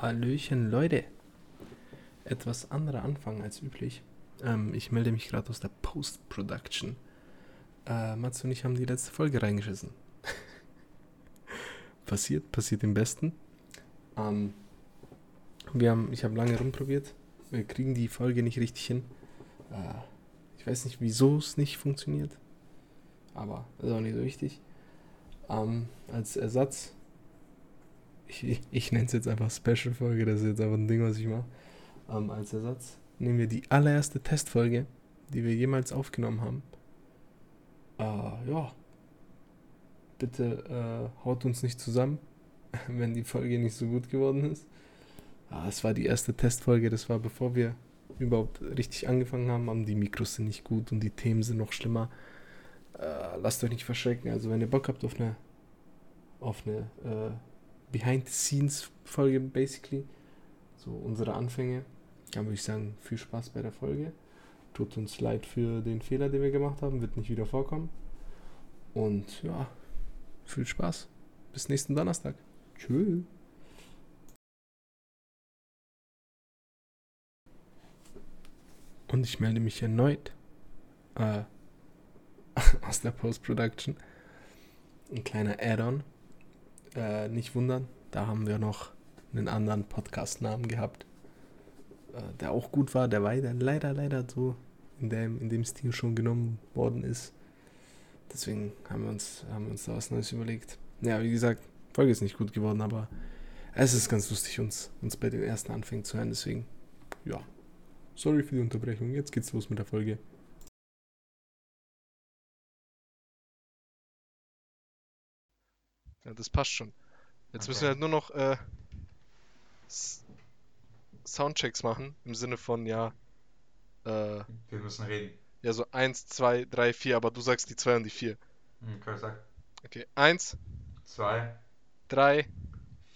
Hallöchen, Leute. Etwas anderer Anfang als üblich. Ähm, ich melde mich gerade aus der Post-Production. Äh, Mats und ich haben die letzte Folge reingeschissen. passiert, passiert im Besten. Ähm, wir haben, ich habe lange rumprobiert. Wir kriegen die Folge nicht richtig hin. Äh, ich weiß nicht, wieso es nicht funktioniert. Aber ist auch nicht so wichtig. Ähm, als Ersatz ich, ich nenne es jetzt einfach Special-Folge, das ist jetzt einfach ein Ding, was ich mache. Ähm, als Ersatz nehmen wir die allererste Testfolge, die wir jemals aufgenommen haben. Äh, ja. Bitte äh, haut uns nicht zusammen, wenn die Folge nicht so gut geworden ist. Ah, es war die erste Testfolge, das war bevor wir überhaupt richtig angefangen haben, die Mikros sind nicht gut und die Themen sind noch schlimmer. Äh, lasst euch nicht verschrecken. Also wenn ihr Bock habt auf eine auf eine äh, Behind-the-Scenes-Folge, basically. So unsere Anfänge. Dann würde ich sagen, viel Spaß bei der Folge. Tut uns leid für den Fehler, den wir gemacht haben. Wird nicht wieder vorkommen. Und ja, viel Spaß. Bis nächsten Donnerstag. Tschüss. Und ich melde mich erneut äh, aus der Post-Production. Ein kleiner Add-on äh, nicht wundern, da haben wir noch einen anderen Podcast-Namen gehabt, äh, der auch gut war, der leider, leider, leider so in dem, in dem Stil schon genommen worden ist. Deswegen haben wir uns, haben wir uns da was Neues überlegt. Ja, wie gesagt, Folge ist nicht gut geworden, aber es ist ganz lustig, uns, uns bei den ersten Anfängen zu hören. Deswegen, ja. Sorry für die Unterbrechung. Jetzt geht's los mit der Folge. Ja, das passt schon. Jetzt Okay. müssen wir halt nur noch äh, Soundchecks machen, im Sinne von, ja, äh, Wir müssen reden. ja, so 1, 2, 3, 4, aber du sagst die 2 und die 4. Okay, sag. Okay, 1, Zwei, 3,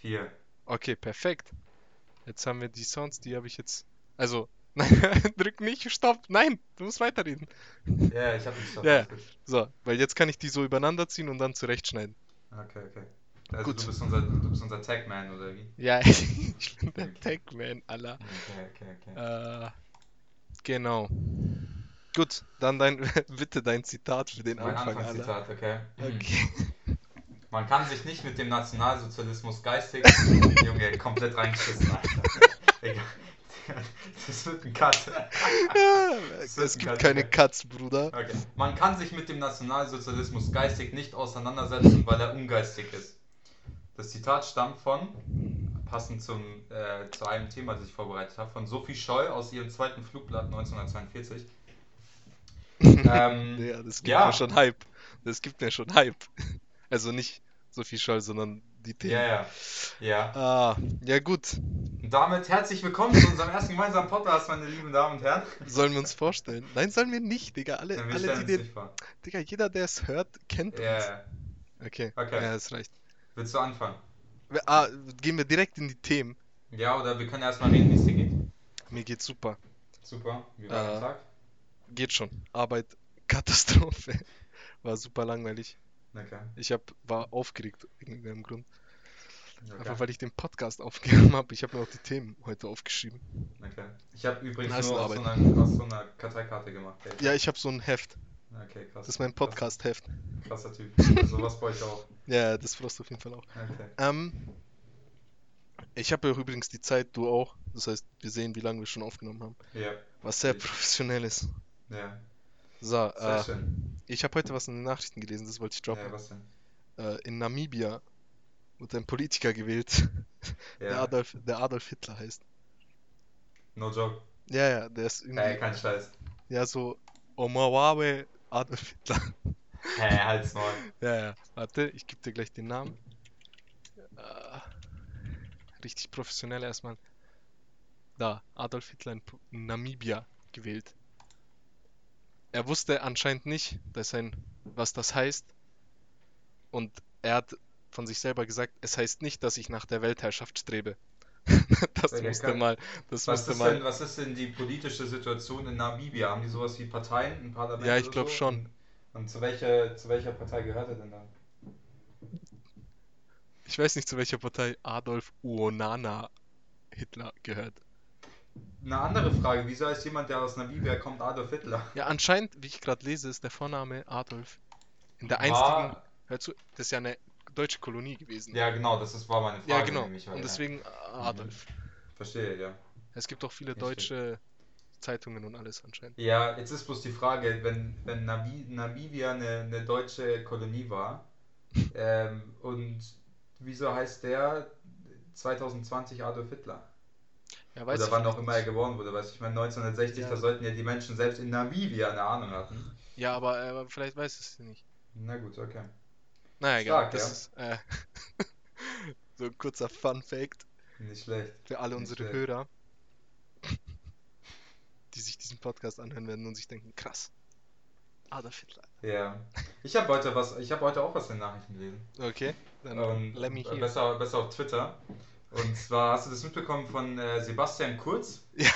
vier. okay, perfekt. Jetzt haben wir die Sounds, die habe ich jetzt. Also, nein, drück nicht, stopp, nein, du musst weiterreden. Ja, ich hab nicht so. Ja, ja. So, weil jetzt kann ich die so übereinander ziehen und dann zurechtschneiden. Okay, okay. Also Gut. du bist unser, du bist unser Tagman oder wie? Ja, ich bin der Okay. Tagman, Alter. Okay, okay, okay. Äh, genau. Gut, dann dein, bitte dein Zitat für den mein Anfang, Alter. Anfangszitat, okay. Okay. Man kann sich nicht mit dem Nationalsozialismus geistig. Junge, komplett reingeschissen, Alter. Egal. Das wird ein Cut. es gibt ein keine Cut, Cuts, Bruder. Okay. Man kann sich mit dem Nationalsozialismus geistig nicht auseinandersetzen, weil er ungeistig ist. Das Zitat stammt von, passend zum, äh, zu einem Thema, das ich vorbereitet habe, von Sophie Scholl aus ihrem zweiten Flugblatt 1942. Ähm, Ja, das gibt ja. mir schon Hype. Das gibt mir schon Hype. Also nicht Sophie Scholl, sondern die Themen. ja, ja, ja. Ah, ja gut. Und damit herzlich willkommen zu unserem ersten gemeinsamen Podcast, meine lieben Damen und Herren. Sollen wir uns vorstellen? Nein, sollen wir nicht, Digga. Alle, Wir alle die den. Digga, jeder, der es hört, kennt Ja, uns. ja. Okay. Okay. Ja, das reicht. Willst du anfangen? Ah, gehen wir direkt in die Themen. Ja, oder wir können erstmal reden, wie es dir geht. Mir geht's super. Super, wie war dein Äh, Tag? Geht schon. Arbeit, Katastrophe. War super langweilig. Okay. Ich hab, war aufgeregt, aus irgendeinem Grund. okay. Einfach weil ich den Podcast aufgenommen habe. Ich habe mir auch die Themen heute aufgeschrieben. Okay. Ich habe übrigens Nice nur aus so, einer, aus so einer Karteikarte gemacht. Ey. Ja, ich habe so ein Heft. Okay, krass. Das ist mein Podcast-Heft. Krasser Typ. Also was bei euch auch. Ja, das brauchst du auf jeden Fall auch. Okay. Ähm, ich habe ja übrigens die Zeit, du auch. Das heißt, wir sehen, wie lange wir schon aufgenommen haben. Ja, Was sehr Ich- professionell ist. ja. So, äh, ich habe heute was in den Nachrichten gelesen, das wollte ich droppen. Ja, was denn? Äh, in Namibia wurde ein Politiker gewählt, der, Ja. Adolf, der Adolf Hitler heißt. No joke. Ja, ja, der ist irgendwie, Ey, kein Scheiß. ja, so Omawawe Adolf Hitler. Hä, halt's Maul. Ja, ja. Warte, ich gebe dir gleich den Namen. Äh, richtig professionell erstmal. Da, Adolf Hitler in Namibia gewählt. Er wusste anscheinend nicht, dass ein, was das heißt. Und er hat von sich selber gesagt, es heißt nicht, dass ich nach der Weltherrschaft strebe. das Ja, musste kann- mal, das Was musste ist, mal. denn, was ist denn die politische Situation in Namibia? Haben die sowas wie Parteien, ein Parlament Ja, ich oder glaub so? schon. Und, und zu, welcher, zu welcher Partei gehört er denn dann? Ich weiß nicht zu welcher Partei Adolf Uonana Hitler gehört. Eine andere Frage, wieso heißt jemand, der aus Namibia kommt, Adolf Hitler? Ja, anscheinend, wie ich gerade lese, ist der Vorname Adolf. In der einstigen. War, Hör zu, das ist ja eine deutsche Kolonie gewesen. ja, genau, das ist, war meine Frage. Ja, genau. nämlich, Und ja. deswegen äh, Adolf. Verstehe, ja. Es gibt auch viele deutsche Zeitungen und alles anscheinend. Ja, jetzt ist bloß die Frage, wenn, wenn Navi, Namibia eine, eine deutsche Kolonie war, ähm, und wieso heißt der 2020 Adolf Hitler? Ja, weiß Oder wann auch immer er geboren wurde, weißt du, ich meine 1960, Ja. da sollten ja die Menschen selbst in Namibia eine Ahnung hatten. Ja, aber äh, vielleicht weiß es nicht. Na gut, okay. Naja, egal. Das ja. ist äh, so ein kurzer Fun-Fact Nicht schlecht. für alle Nicht unsere schlecht. Hörer, die sich diesen Podcast anhören werden und sich denken, krass. Adolf Hitler. Ja. Ich habe heute was, ich habe heute auch was in den Nachrichten gelesen. Okay, dann Und let me äh, hear. besser, besser auf Twitter. Und zwar hast du das mitbekommen von äh, Sebastian Kurz Ja,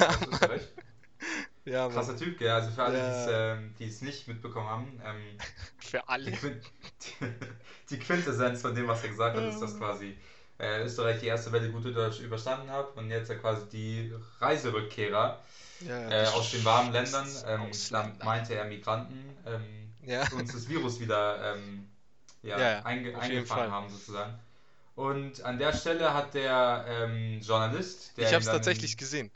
ja, Mann. Krasser Typ, gell? Also für alle, Ja. die es, ähm, die es nicht mitbekommen haben, ähm, Für die, alle. Quint die Quintessenz von dem, was er gesagt hat, ist, dass quasi äh, Österreich die erste Welle gut über- überstanden hat und jetzt ja quasi die Reiserückkehrer Ja, äh, die aus den warmen Ländern, ähm, dann meinte er Migranten, ähm, Ja, uns das Virus wieder ähm, ja, einge eingefangen haben sozusagen. Und an der Stelle hat der ähm, Journalist, der ich hab's dann- tatsächlich gesehen.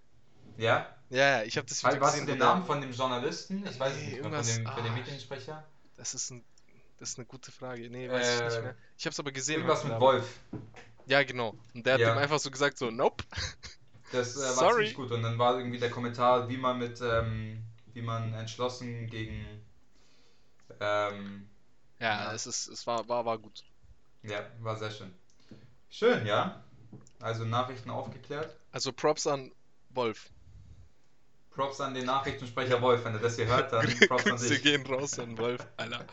Ja? Ja, ja, ich habe das Video weißt du gesehen. den wo der- Namen von dem Journalisten? Ich weiß es Nee, nicht mehr, von irgendwas- dem, von dem ah, Mediensprecher. Das ist, ein, das ist eine gute Frage. Nee, weiß ich Äh, nicht mehr. Ich hab's aber gesehen. Irgendwas mit. Wolf. Ja, genau. Und der hat Ja. ihm einfach so gesagt, so, nope. Das äh, war Sorry. ziemlich gut. Und dann war irgendwie der Kommentar, wie man mit, ähm, wie man entschlossen gegen, ähm, Ja, Ja. es ist, es war, war, war gut. ja, war sehr schön. Schön, ja. Also Nachrichten aufgeklärt. Also Props an Wolf. Props an den Nachrichtensprecher Wolf, wenn er das hier hört, dann Props an dich. gehen raus an Wolf, Alter.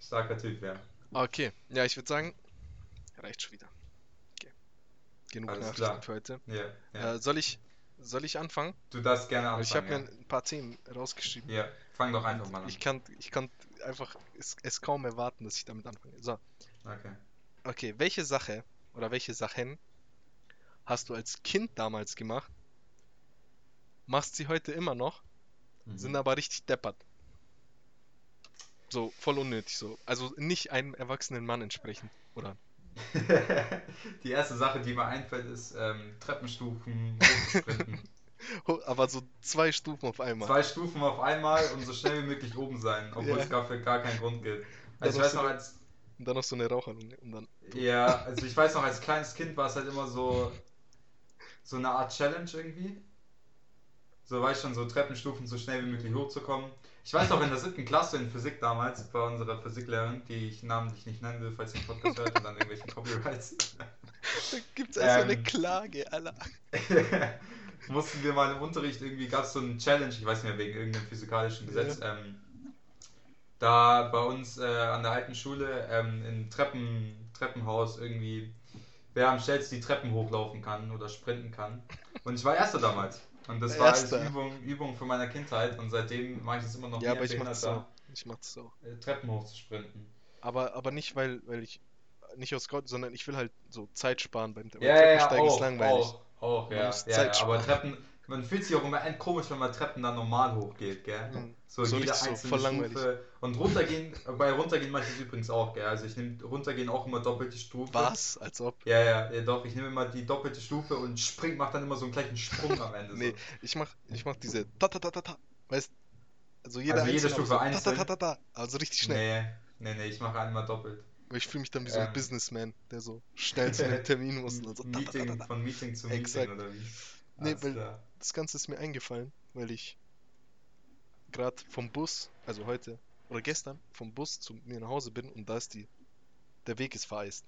Starker Typ, ja. Okay, ja, ich würde sagen, reicht schon wieder. Okay. Genug Alles Nachrichten klar. für heute. Ja, ja. Äh, soll ich, soll ich anfangen? Du darfst gerne anfangen. ich habe ja. mir ein paar Themen rausgeschrieben. Ja, fang doch einfach mal an. Ich kann, ich kann einfach es, es kaum erwarten, dass ich damit anfange. So, Okay. Okay, welche Sache oder welche Sachen hast du als Kind damals gemacht, machst sie heute immer noch, Mhm. sind aber richtig deppert? So, voll unnötig so. Also nicht einem erwachsenen Mann entsprechend, oder? die erste Sache, die mir einfällt, ist ähm, Treppenstufen hochsprinten. Ho- Aber so zwei Stufen auf einmal. Zwei Stufen auf einmal und so schnell wie möglich oben sein, obwohl Ja. es dafür gar keinen Grund gibt. Also ich weiß noch, als Und dann noch so eine Raucherlunge. Und dann. ja, also ich weiß noch, als kleines Kind war es halt immer so so eine Art Challenge irgendwie. So war ich schon so Treppenstufen so schnell wie möglich hochzukommen. Ich weiß noch in der siebten Klasse in Physik damals bei unserer Physiklehrerin, die ich namentlich nicht nennen will, falls sie den Podcast hört und dann irgendwelchen Copyrights. Da gibt's also eine Ähm. Klage, Alter. mussten wir mal im Unterricht irgendwie, gab es so einen Challenge, ich weiß nicht mehr, wegen irgendeinem physikalischen Gesetz, ähm, da bei uns äh, an der alten Schule ähm, im Treppen, Treppenhaus irgendwie, wer am schnellsten die Treppen hochlaufen kann oder sprinten kann. Und ich war Erster damals. Und das war als. Übung, Übung für meiner Kindheit und seitdem mache ich es immer noch Ja, aber ich mach das auch. Behinderter, Ich mach das auch. äh, Treppen hochzusprinten. Aber, aber nicht, weil, weil ich. Nicht aus Gott, sondern ich will halt so Zeit sparen beim Ja, ja, ja, Treppensteigen ist langweilig. auch, auch, ja. ja, Zeit ja aber sparen. Treppen, man fühlt sich auch immer end komisch, wenn man Treppen dann normal hochgeht, gell? Mhm. So, So jede so, einzelne. Stufe. Und runtergehen, bei runtergehen mache ich das übrigens auch, gell? Also ich nehme runtergehen auch immer doppelte Stufe. Was? Als ob. Ja, ja, ja, doch, ich nehme immer die doppelte Stufe und spring, mach dann immer so einen gleichen Sprung am Ende. Nee, ich mach, ich mach diese ta ta ta ta ta. Weißt Also jede, Also jede einzelne, aber Stufe so einzeln? Ta, ta, ta, ta, ta. Also richtig so. schnell. Nee, nee, nee, ich mache einmal doppelt. Weil ich fühle mich dann wie so ein Ähm. Businessman, der so schnell zu einem Termin muss und so Meeting, von Meeting zu Exakt. Meeting oder wie? Nee, Alles weil- klar. Das Ganze ist mir eingefallen, weil ich gerade vom Bus, also heute oder gestern, vom Bus zu mir nach Hause bin und da ist die, der Weg ist vereist.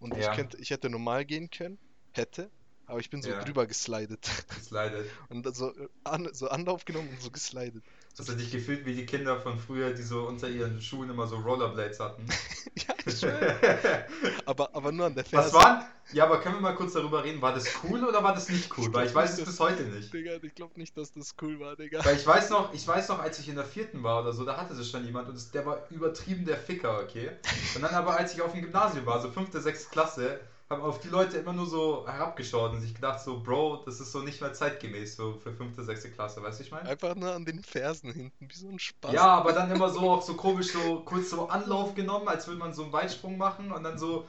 Und ich Ja. könnte, ich hätte normal gehen können, hätte, aber ich bin so Ja. drüber geslidet. Das leidet. Und so, an, so Anlauf genommen und so geslidet. Hast du dich gefühlt wie die Kinder von früher, die so unter ihren Schuhen immer so Rollerblades hatten? ja, schwöre. aber, aber nur an der Ferse. Was waren? Ja, aber können wir mal kurz darüber reden, war das cool oder war das nicht cool? Ich Weil ich weiß es bis heute nicht. Digga, ich glaube nicht, dass das cool war, Digga. Weil ich weiß noch, ich weiß noch, als ich in der vierten war oder so, da hatte es schon jemand und der war übertrieben der Ficker, okay? Und dann aber, als ich auf dem Gymnasium war, so fünfte, sechste Klasse, haben auf die Leute immer nur so herabgeschaut und sich gedacht so, Bro, das ist so nicht mehr zeitgemäß, so für fünfte, sechste Klasse, weißt du, ich meine? Einfach nur an den Fersen hinten, wie so ein Spaß. Ja, aber dann immer so auch so komisch so kurz so Anlauf genommen, als würde man so einen Weitsprung machen und dann so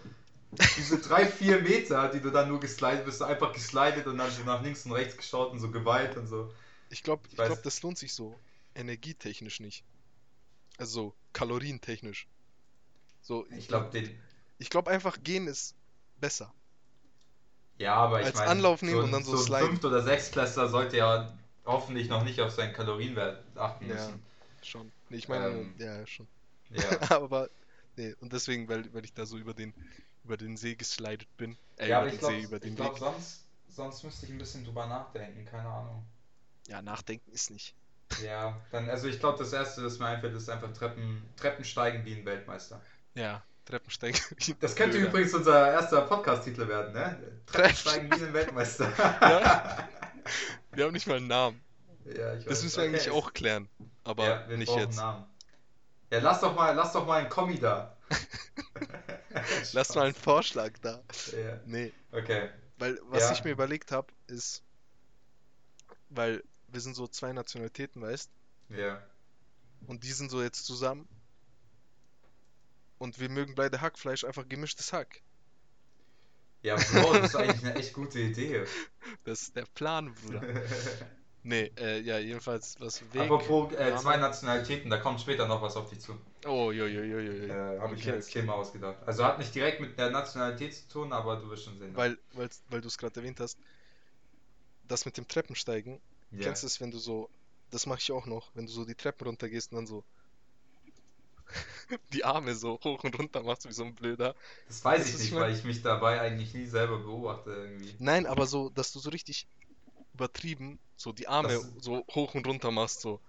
diese drei, vier Meter, die du dann nur geslidet bist, einfach geslidet und dann so nach links und rechts geschaut und so geweiht und so. Ich glaube, ich weiß- glaub, das lohnt sich so energietechnisch nicht. Also so kalorientechnisch. So, Ich glaube, den. ich glaube einfach gehen ist besser. Ja, aber ich Als meine, Anlauf nehmen so, und dann so so ein sliden. Fünft- oder Sechstklässler sollte ja hoffentlich noch nicht auf seinen Kalorienwert achten Ja, müssen. schon. Nee, ich meine, Ähm, ja, schon. Ja. Aber, nee, und deswegen, weil, weil ich da so über den, über den See geslidet bin. Äh, ja, über aber ich glaube, glaub, sonst, sonst müsste ich ein bisschen drüber nachdenken, keine Ahnung. Ja, nachdenken ist nicht. Ja, dann, also ich glaube, das erste, das mir einfällt, ist einfach Treppen, Treppensteigen wie ein Weltmeister. Ja, Treppensteigen. Das könnte Blöder. übrigens unser erster Podcast-Titel werden, ne? Treppensteigen wie ein Weltmeister. Ja. Wir haben nicht mal einen Namen. ja, ich Das weiß. müssen wir Okay, eigentlich auch klären. Aber ja, wir nicht jetzt. einen Namen. Ja, lass doch mal, lass doch mal einen Kommi da. Lass mal einen Vorschlag da. Ja, Nee, okay. weil was Ja. ich mir überlegt habe, ist, weil wir sind so zwei Nationalitäten, weißt Ja. Und die sind so jetzt zusammen. Und wir mögen beide Hackfleisch, einfach gemischtes Hack. Ja, Bro, das ist eigentlich eine echt gute Idee. Das ist der Plan, Bruder. Nee, äh, ja, jedenfalls was Weg. Apropos äh, zwei Nationalitäten, da kommt später noch was auf dich zu. Oh, jo, jo, jo, jo, jo. Äh, Habe ich mir als. Thema ausgedacht. Also hat nicht direkt mit der Nationalität zu tun, aber du wirst schon sehen. Weil, weil, weil du es gerade erwähnt hast, das mit dem Treppensteigen, ja. kennst du es, wenn du so, das mache ich auch noch, wenn du so die Treppen runtergehst und dann so die Arme so hoch und runter machst wie so ein Blöder. Das weiß Weißt ich nicht, ich mein? weil ich mich dabei eigentlich nie selber beobachte irgendwie. Nein, aber so, dass du so richtig übertrieben so die Arme Das- so hoch und runter machst, so,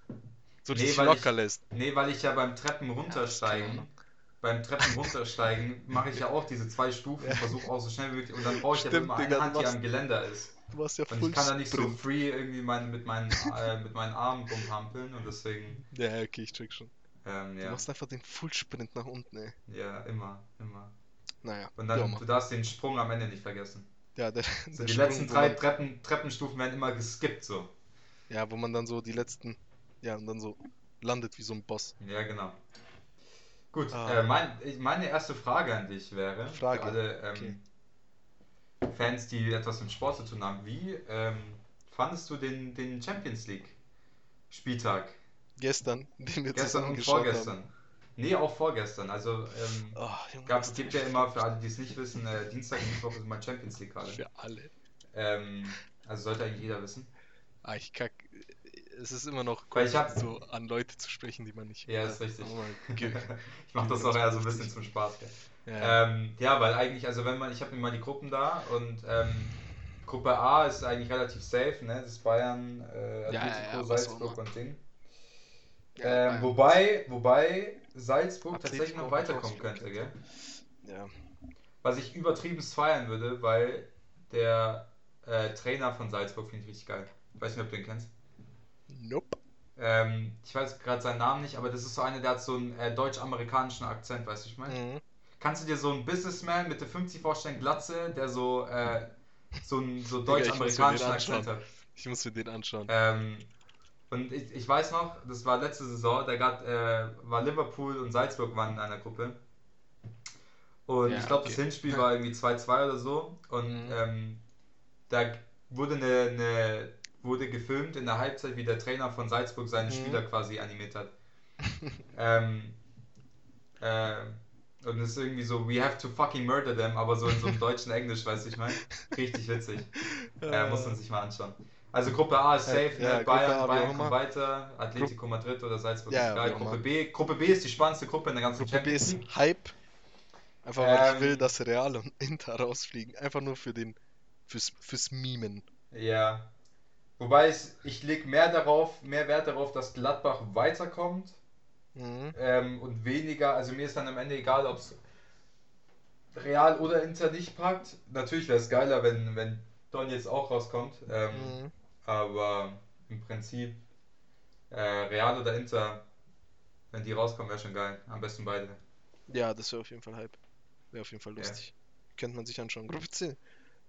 so Nee, richtig locker ich- lässt. Nee, weil ich ja beim Treppen runtersteigen, Ahnung. beim Treppen runtersteigen mache ich ja auch diese zwei Stufen, Ja. versuche auch so schnell wie möglich und dann brauche ich ja Stimmt, immer Digga, eine Hand, die am Geländer ist. Du warst ja Und ich kann da nicht so free irgendwie mein, mit, meinen, äh, mit meinen Armen rumhampeln und deswegen, Ja, okay, ich check schon. Ähm, Du ja, machst einfach den Full Sprint nach unten, ey. ja, immer, immer. Naja, Und dann, du darfst den Sprung am Ende nicht vergessen. Ja, der, So der die Sprung, letzten drei Treppen, Treppenstufen werden immer geskippt so. Ja, wo man dann so die letzten, ja, und dann so landet wie so ein Boss. Ja, genau. Gut, Ah. äh, mein, meine erste Frage an dich wäre, Frage, für alle ähm, Fans, die etwas mit Sport zu tun haben, wie ähm, fandest du den, den Champions League Spieltag? Gestern, den wir Gestern und vorgestern. haben. Nee, auch vorgestern. Also ähm, Oh, Junge, gab, gibt ja immer, für alle, die es nicht wissen, äh, Dienstag und Mittwoch ist immer Champions League gerade. für alle. Ähm, also sollte eigentlich jeder wissen. Ah, ich kack. Es ist immer noch komisch, hab- so an Leute zu sprechen, die man nicht Ja, ist richtig. Ge- Ich mache das auch eher so ein bisschen zum Spaß. Ja, Ähm, ja, weil eigentlich, also wenn man, ich habe mir mal die Gruppen da und ähm, Gruppe A ist eigentlich relativ safe, ne? Das ist Bayern, äh, Ja, ja, Atletico, ja, was Salzburg und Ding. Ja, ähm, wobei, wobei Salzburg Atletico tatsächlich noch weiterkommen könnte, gell? ja. Was ich übertrieben feiern würde, weil der äh, Trainer von Salzburg finde ich richtig geil. Ich weiß nicht, ob du den kennst. Nope. Ähm, ich weiß gerade seinen Namen nicht, aber das ist so einer, der hat so einen äh, deutsch-amerikanischen Akzent, weißt du, ich meine? Mhm. Kannst du dir so einen Businessman mit der 50 vorstellen, Glatze, der so, äh, so einen so deutsch-amerikanischen den Akzent anschauen. hat? Ich muss mir den anschauen. Ähm, und ich, ich weiß noch, das war letzte Saison, da grad, äh, war Liverpool und Salzburg waren in einer Gruppe. Und Ja, ich glaube, das okay. Hinspiel war irgendwie 2-2 oder so. Und Mhm. ähm, da wurde eine, eine wurde gefilmt in der Halbzeit, wie der Trainer von Salzburg seine Mhm. Spieler quasi animiert hat. ähm, äh, und es ist irgendwie so, we have to fucking murder them, aber so in so einem deutschen Englisch, weißt du, ich meine? Richtig witzig. Äh, muss man sich mal anschauen. Also Gruppe A ist safe, ja, ne? Gruppe A, Bayern, Bayern kommt weiter, Atletico Madrid oder Salzburg Ja, ist ja, geil. Gruppe. B, Gruppe B ist die spannendste Gruppe in der ganzen Gruppe B Champions ist League. Hype. Einfach weil ich will, Ähm, dass Real und Inter rausfliegen. Einfach nur für den, fürs, fürs Mimen. Ja. Wobei es, ich lege mehr darauf, mehr Wert darauf, dass Gladbach weiterkommt Mhm. ähm, und weniger, also mir ist dann am Ende egal, ob es Real oder Inter nicht packt. Natürlich wäre es geiler, wenn, wenn Don jetzt auch rauskommt. Ähm, Mhm. Aber im Prinzip äh, Real oder Inter, wenn die rauskommen, wäre schon geil. Am besten beide. Ja, das wäre auf jeden Fall Hype. Wäre auf jeden Fall Ja. lustig. könnte man sich anschauen. Gruppe C.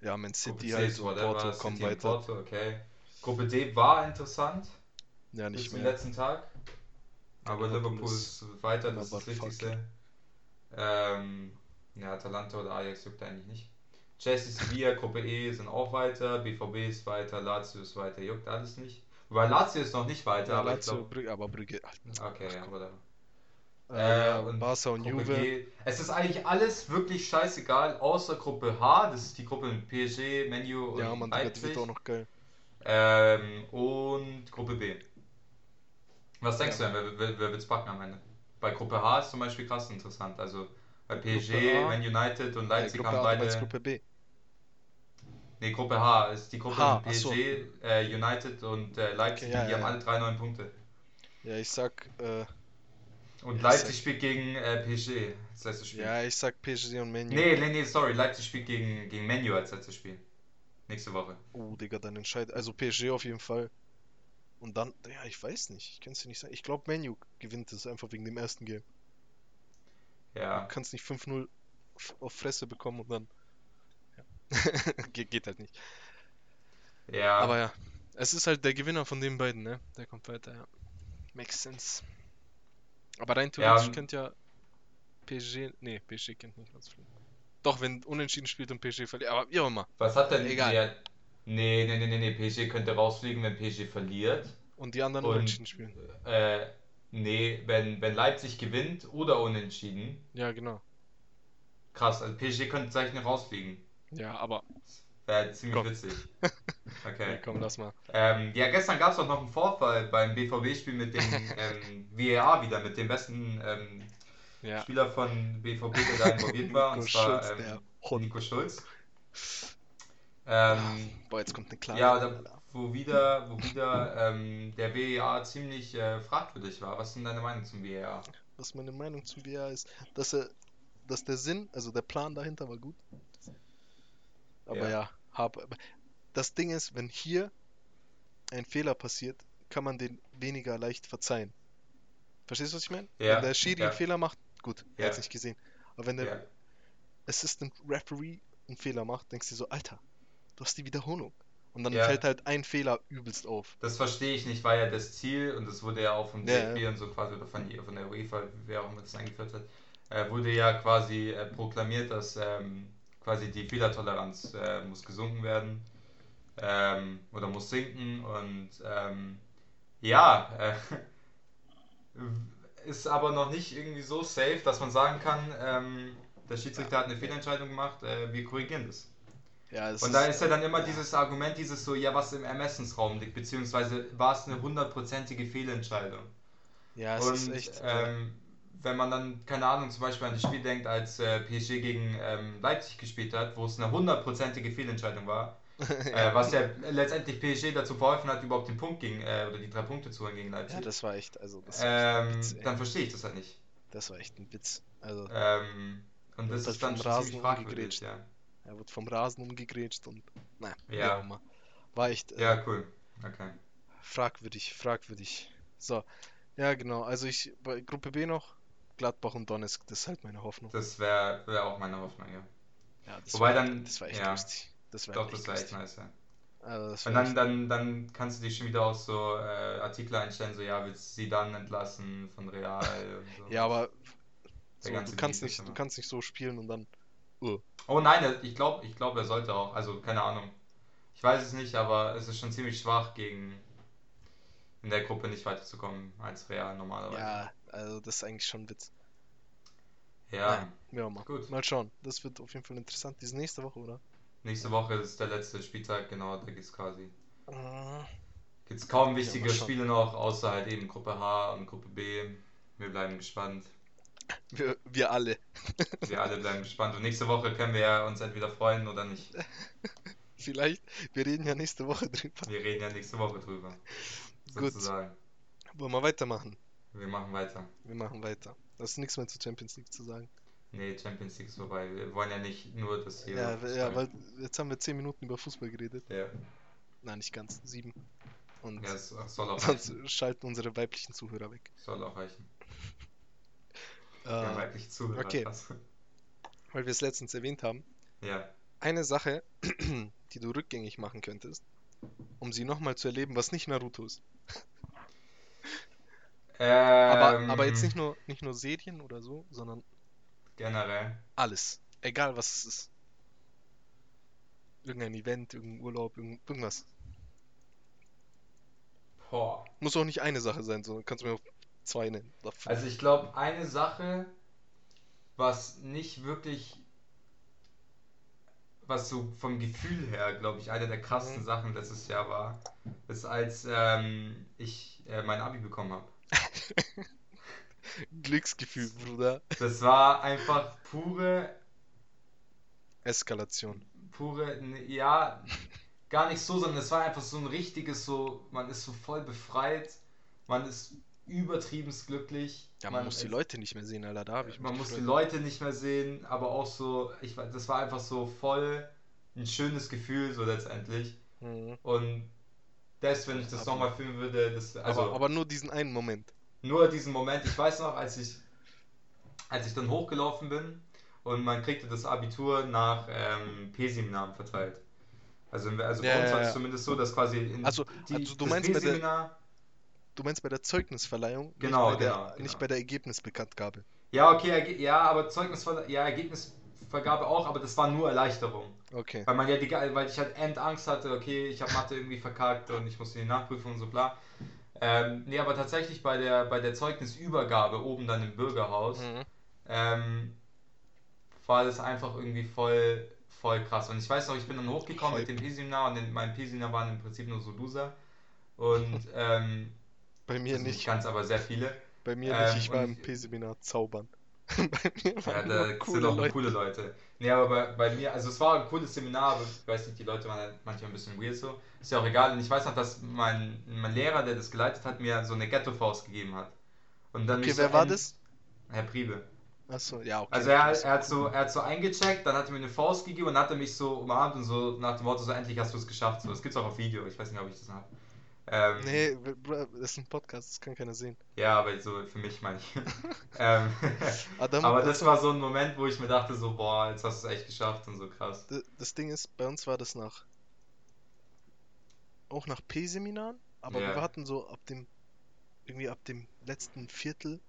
Ja, Man Gruppe City C halt whatever, Porto City und weiter. Porto, okay. Gruppe D war interessant Ja, bis nicht zum mehr. letzten Tag. Aber Liverpool Liverpool ist weiter, das ist das. Wichtigste. Ähm, ja, Atalanta oder Ajax juckt eigentlich nicht. Chelsea, Sevilla, Gruppe E sind auch weiter, BVB ist weiter, Lazio ist weiter, juckt alles nicht. Wobei Lazio ist noch nicht weiter, Ja, aber Lazio, ich glaube. Brügge, aber Brügge. Alter. Okay, Ach, ja, komm. whatever. Äh, ja, und Barca und Gruppe Juve. G. Es ist eigentlich alles wirklich scheißegal, außer Gruppe H. Das ist die Gruppe mit PSG, Menu und Ja, man, Digga, die Leipzig. wird auch noch geil. Ähm, und Gruppe B. Was denkst Ja. du denn, wer, wer, wer wird's packen am Ende? Bei Gruppe H ist zum Beispiel krass interessant. Also bei PSG? Man United und Äh, Leipzig Gruppe haben beide. Gruppe B. Nee, Gruppe H ist die Gruppe H, mit ach so. PSG, äh, United und äh, Leipzig. Okay, ja, die ja, haben ja. alle drei neun Punkte. Ja, ich sag, äh, Und Leipzig sag- spielt gegen äh, PSG. Das letzte Spiel. ja, ich sag PSG und Menu. Nee, nee, nee, sorry. Leipzig spielt gegen, gegen Menu als letztes Spiel. Nächste Woche. Oh, Digga, dann entscheidet. Also PSG auf jeden Fall. Und dann, ja, ich weiß nicht. Ich kann es dir nicht sagen. Ich glaube, Menu gewinnt es einfach wegen dem ersten Game. Ja. Du kannst nicht 5-0 f- auf Fresse bekommen und dann. Ja. Ge geht halt nicht. Ja. Aber ja, es ist halt der Gewinner von den beiden, ne? Der kommt weiter, ja. Makes sense. Aber rein theoretisch ähm, könnte ja PSG. Nee, PSG kennt nicht rausfliegen. Doch, wenn unentschieden spielt und PSG verliert. Aber wie auch immer. Was hat denn Egal. der. Nee, nee, nee, nee, nee. PSG könnte rausfliegen, wenn PSG verliert. Und die anderen Und- unentschieden spielen. Äh, nee, wenn, wenn Leipzig gewinnt oder unentschieden. Ja, genau. Krass, also PSG könnte noch rausfliegen. Ja, aber. Wäre ziemlich Komm. witzig. Okay. Nee, komm, lass mal. Ähm, ja, gestern gab es auch noch einen Vorfall beim BVB-Spiel mit dem ähm, VAR wieder, mit dem besten ähm, Ja. Spieler von BVB, der da involviert war, und zwar Schulz, der ähm, Hund. Nico Schulz. Ähm, Boah, jetzt kommt eine Klage. ja, da, wo wieder, wo wieder ähm, der VAR ziemlich äh, fragwürdig war. Was ist denn deine Meinung zum VAR? Was meine Meinung zu VR ist, dass er, dass der Sinn, also der Plan dahinter war gut. Aber Ja. ja, hab, das Ding ist, wenn hier ein Fehler passiert, kann man den weniger leicht verzeihen. Verstehst du, was ich meine? Ja, Wenn der Schiri ja. einen Fehler macht, gut, er Ja. hat's nicht gesehen. Aber wenn der Ja, Assistant Referee einen Fehler macht, denkst du dir so, Alter, du hast die Wiederholung. Und dann Ja. fällt halt ein Fehler übelst auf. das verstehe ich nicht, war ja das Ziel und das wurde ja auch vom Ja, DFB und so quasi oder von, von der UEFA, wer auch immer das eingeführt hat, äh, wurde ja quasi äh, proklamiert, dass ähm, quasi die Fehlertoleranz äh, muss gesunken werden ähm, oder muss sinken und ähm, ja, äh, ist aber noch nicht irgendwie so safe, dass man sagen kann, ähm, der Schiedsrichter hat eine Fehlentscheidung gemacht, äh, wir korrigieren das. Ja, Und da ist ja dann immer dieses Argument, dieses so, ja, was im Ermessensraum liegt, beziehungsweise war es eine hundertprozentige Fehlentscheidung. ja, es Und ist echt. äh, ähm, wenn man dann, keine Ahnung, zum Beispiel an das Spiel denkt, als äh, PSG gegen ähm, Leipzig gespielt hat, wo es eine hundertprozentige Fehlentscheidung war, äh, was ja letztendlich PSG dazu verholfen hat, überhaupt den Punkt gegen, äh, oder die drei Punkte zu holen gegen Leipzig, ja, das war echt, also das ähm, Witz, dann verstehe ich das halt nicht. Das war echt ein Witz. Also, Ähm, und das halt ist dann schon ziemlich fragwürdig, ja. er wird vom Rasen umgegrätscht und. Naja, wie Ja. immer. War echt äh, Ja, cool. Okay. fragwürdig, fragwürdig. So, ja, genau. Also, ich bei Gruppe B noch Gladbach und Donetsk, das ist halt meine Hoffnung. Das wäre wär auch meine Hoffnung, ja. Ja, das Wobei war, dann- das war echt ja. lustig. Das war Doch, echt das wäre echt nice, ja. Also, Und war dann, dann, dann kannst du dich schon wieder aus so äh, Artikel einstellen, so ja, willst du sie dann entlassen von Real und so. ja, aber so, du kannst nicht, du kannst nicht so spielen und dann. Oh nein, ich glaube, ich glaub, er sollte auch. Also, keine Ahnung. Ich weiß es nicht, aber es ist schon ziemlich schwach gegen in der Gruppe nicht weiterzukommen als Real normalerweise. Ja, also das ist eigentlich schon ein Witz. Ja. Naja. Ja, mal. Gut. Mal schauen. Das wird auf jeden Fall interessant. Die ist nächste Woche, oder? Nächste Woche ist der letzte Spieltag, genau, da geht's quasi. Äh, Gibt's kaum wichtige schauen. Spiele noch, außer halt eben Gruppe H und Gruppe B. Wir bleiben gespannt. Wir, wir alle. Wir alle bleiben gespannt. Und nächste Woche können wir ja uns entweder freuen oder nicht. Vielleicht. Wir reden ja nächste Woche drüber. Wir reden ja nächste Woche drüber. Gut. Sozusagen. Wollen wir weitermachen? Wir machen weiter. Wir machen weiter. Das ist nichts mehr zur Champions League zu sagen. Nee, Champions League ist vorbei. Wir wollen ja nicht nur das hier. Ja, ja, weil jetzt haben wir 10 Minuten über Fußball geredet. Ja, Nein, nicht ganz. Sieben. Und ja soll auch sonst reichen. schalten unsere weiblichen Zuhörer weg. Soll auch reichen. Äh, Ja, weiblich zuhören. okay. was. weil wir es letztens erwähnt haben. Ja. Eine Sache, die du rückgängig machen könntest, um sie nochmal zu erleben, was nicht Naruto ist. Aber, Ähm, aber jetzt nicht nur, nicht nur Serien oder so, sondern Generell. alles. Egal was es ist. Irgendein Event, irgendein Urlaub, irgend, irgendwas. Boah. Muss auch nicht eine Sache sein, sondern kannst du mir auch zwei nennen. Fünf. Also ich glaube, eine Sache, was nicht wirklich, was so vom Gefühl her, glaube ich, eine der krassesten Mhm. Sachen letztes Jahr war, ist als ähm, ich äh, mein Abi bekommen habe. Glücksgefühl, Bruder. Das war einfach pure, Eskalation. pure, n- ja, gar nicht so, sondern es war einfach so ein richtiges, so, man ist so voll befreit, man ist übertriebenst glücklich. Ja, man muss die Leute nicht mehr sehen, Alter. Da habe ich mich Man muss die. Leute nicht mehr sehen, aber auch so, ich, das war einfach so voll ein schönes Gefühl, so letztendlich. Mhm. Und das, wenn ich das nochmal filmen würde, das, also aber, aber nur diesen einen Moment. nur diesen Moment, ich weiß noch, als ich, als ich dann hochgelaufen bin und man kriegte das Abitur nach ähm, P-Seminaren verteilt. Also, also Ja, bei uns war es ja. zumindest so, dass quasi in Also- also du meinst bei der- P-Seminar, Du meinst bei der Zeugnisverleihung, Genau, nicht bei der, genau, genau. nicht bei der Ergebnisbekanntgabe. ja okay, ja, aber Zeugnisver ja, Ergebnisvergabe auch, aber das war nur Erleichterung. Okay. Weil man ja die, weil ich halt Endangst hatte, okay, ich habe Mathe irgendwie verkackt und ich musste die nachprüfen und so bla. Ähm, nee, aber tatsächlich bei der, bei der Zeugnisübergabe oben dann im Bürgerhaus Mhm. ähm, war das einfach irgendwie voll, voll krass. Und ich weiß noch, ich bin dann hochgekommen mit Hype. dem P-Seminar und in, mein P-Seminar waren im Prinzip nur so Loser. Und ähm, Bei mir also nicht ganz, aber sehr viele. Bei mir Ähm, nicht. Ich war im P-Seminar zaubern. bei mir Ja, waren da nur sind coole auch Leute. coole Leute. Nee, aber bei, bei mir, also es war ein cooles Seminar, aber ich weiß nicht, die Leute waren halt manchmal ein bisschen weird so. Ist ja auch egal. Und ich weiß noch, dass mein, mein Lehrer, der das geleitet hat, mir so eine Ghetto-Faust gegeben hat. Und dann Okay, mich so wer war das? Herr Priebe. Achso, ja, okay. Also er, er, hat so, er hat so eingecheckt, dann hat er mir eine Faust gegeben und dann hat er mich so umarmt und so nach dem Motto, so endlich hast du es geschafft. So, das gibt's auch auf Video, ich weiß nicht, ob ich das habe. Ähm, Nee, das ist ein Podcast, das kann keiner sehen. Ja, aber so für mich meine ich. ähm, aber das war so ein Moment, wo ich mir dachte, so, boah, jetzt hast du es echt geschafft und so krass. Das Ding ist, bei uns war das nach. Auch nach P-Seminaren, aber Ja. wir hatten so ab dem. Irgendwie ab dem letzten Viertel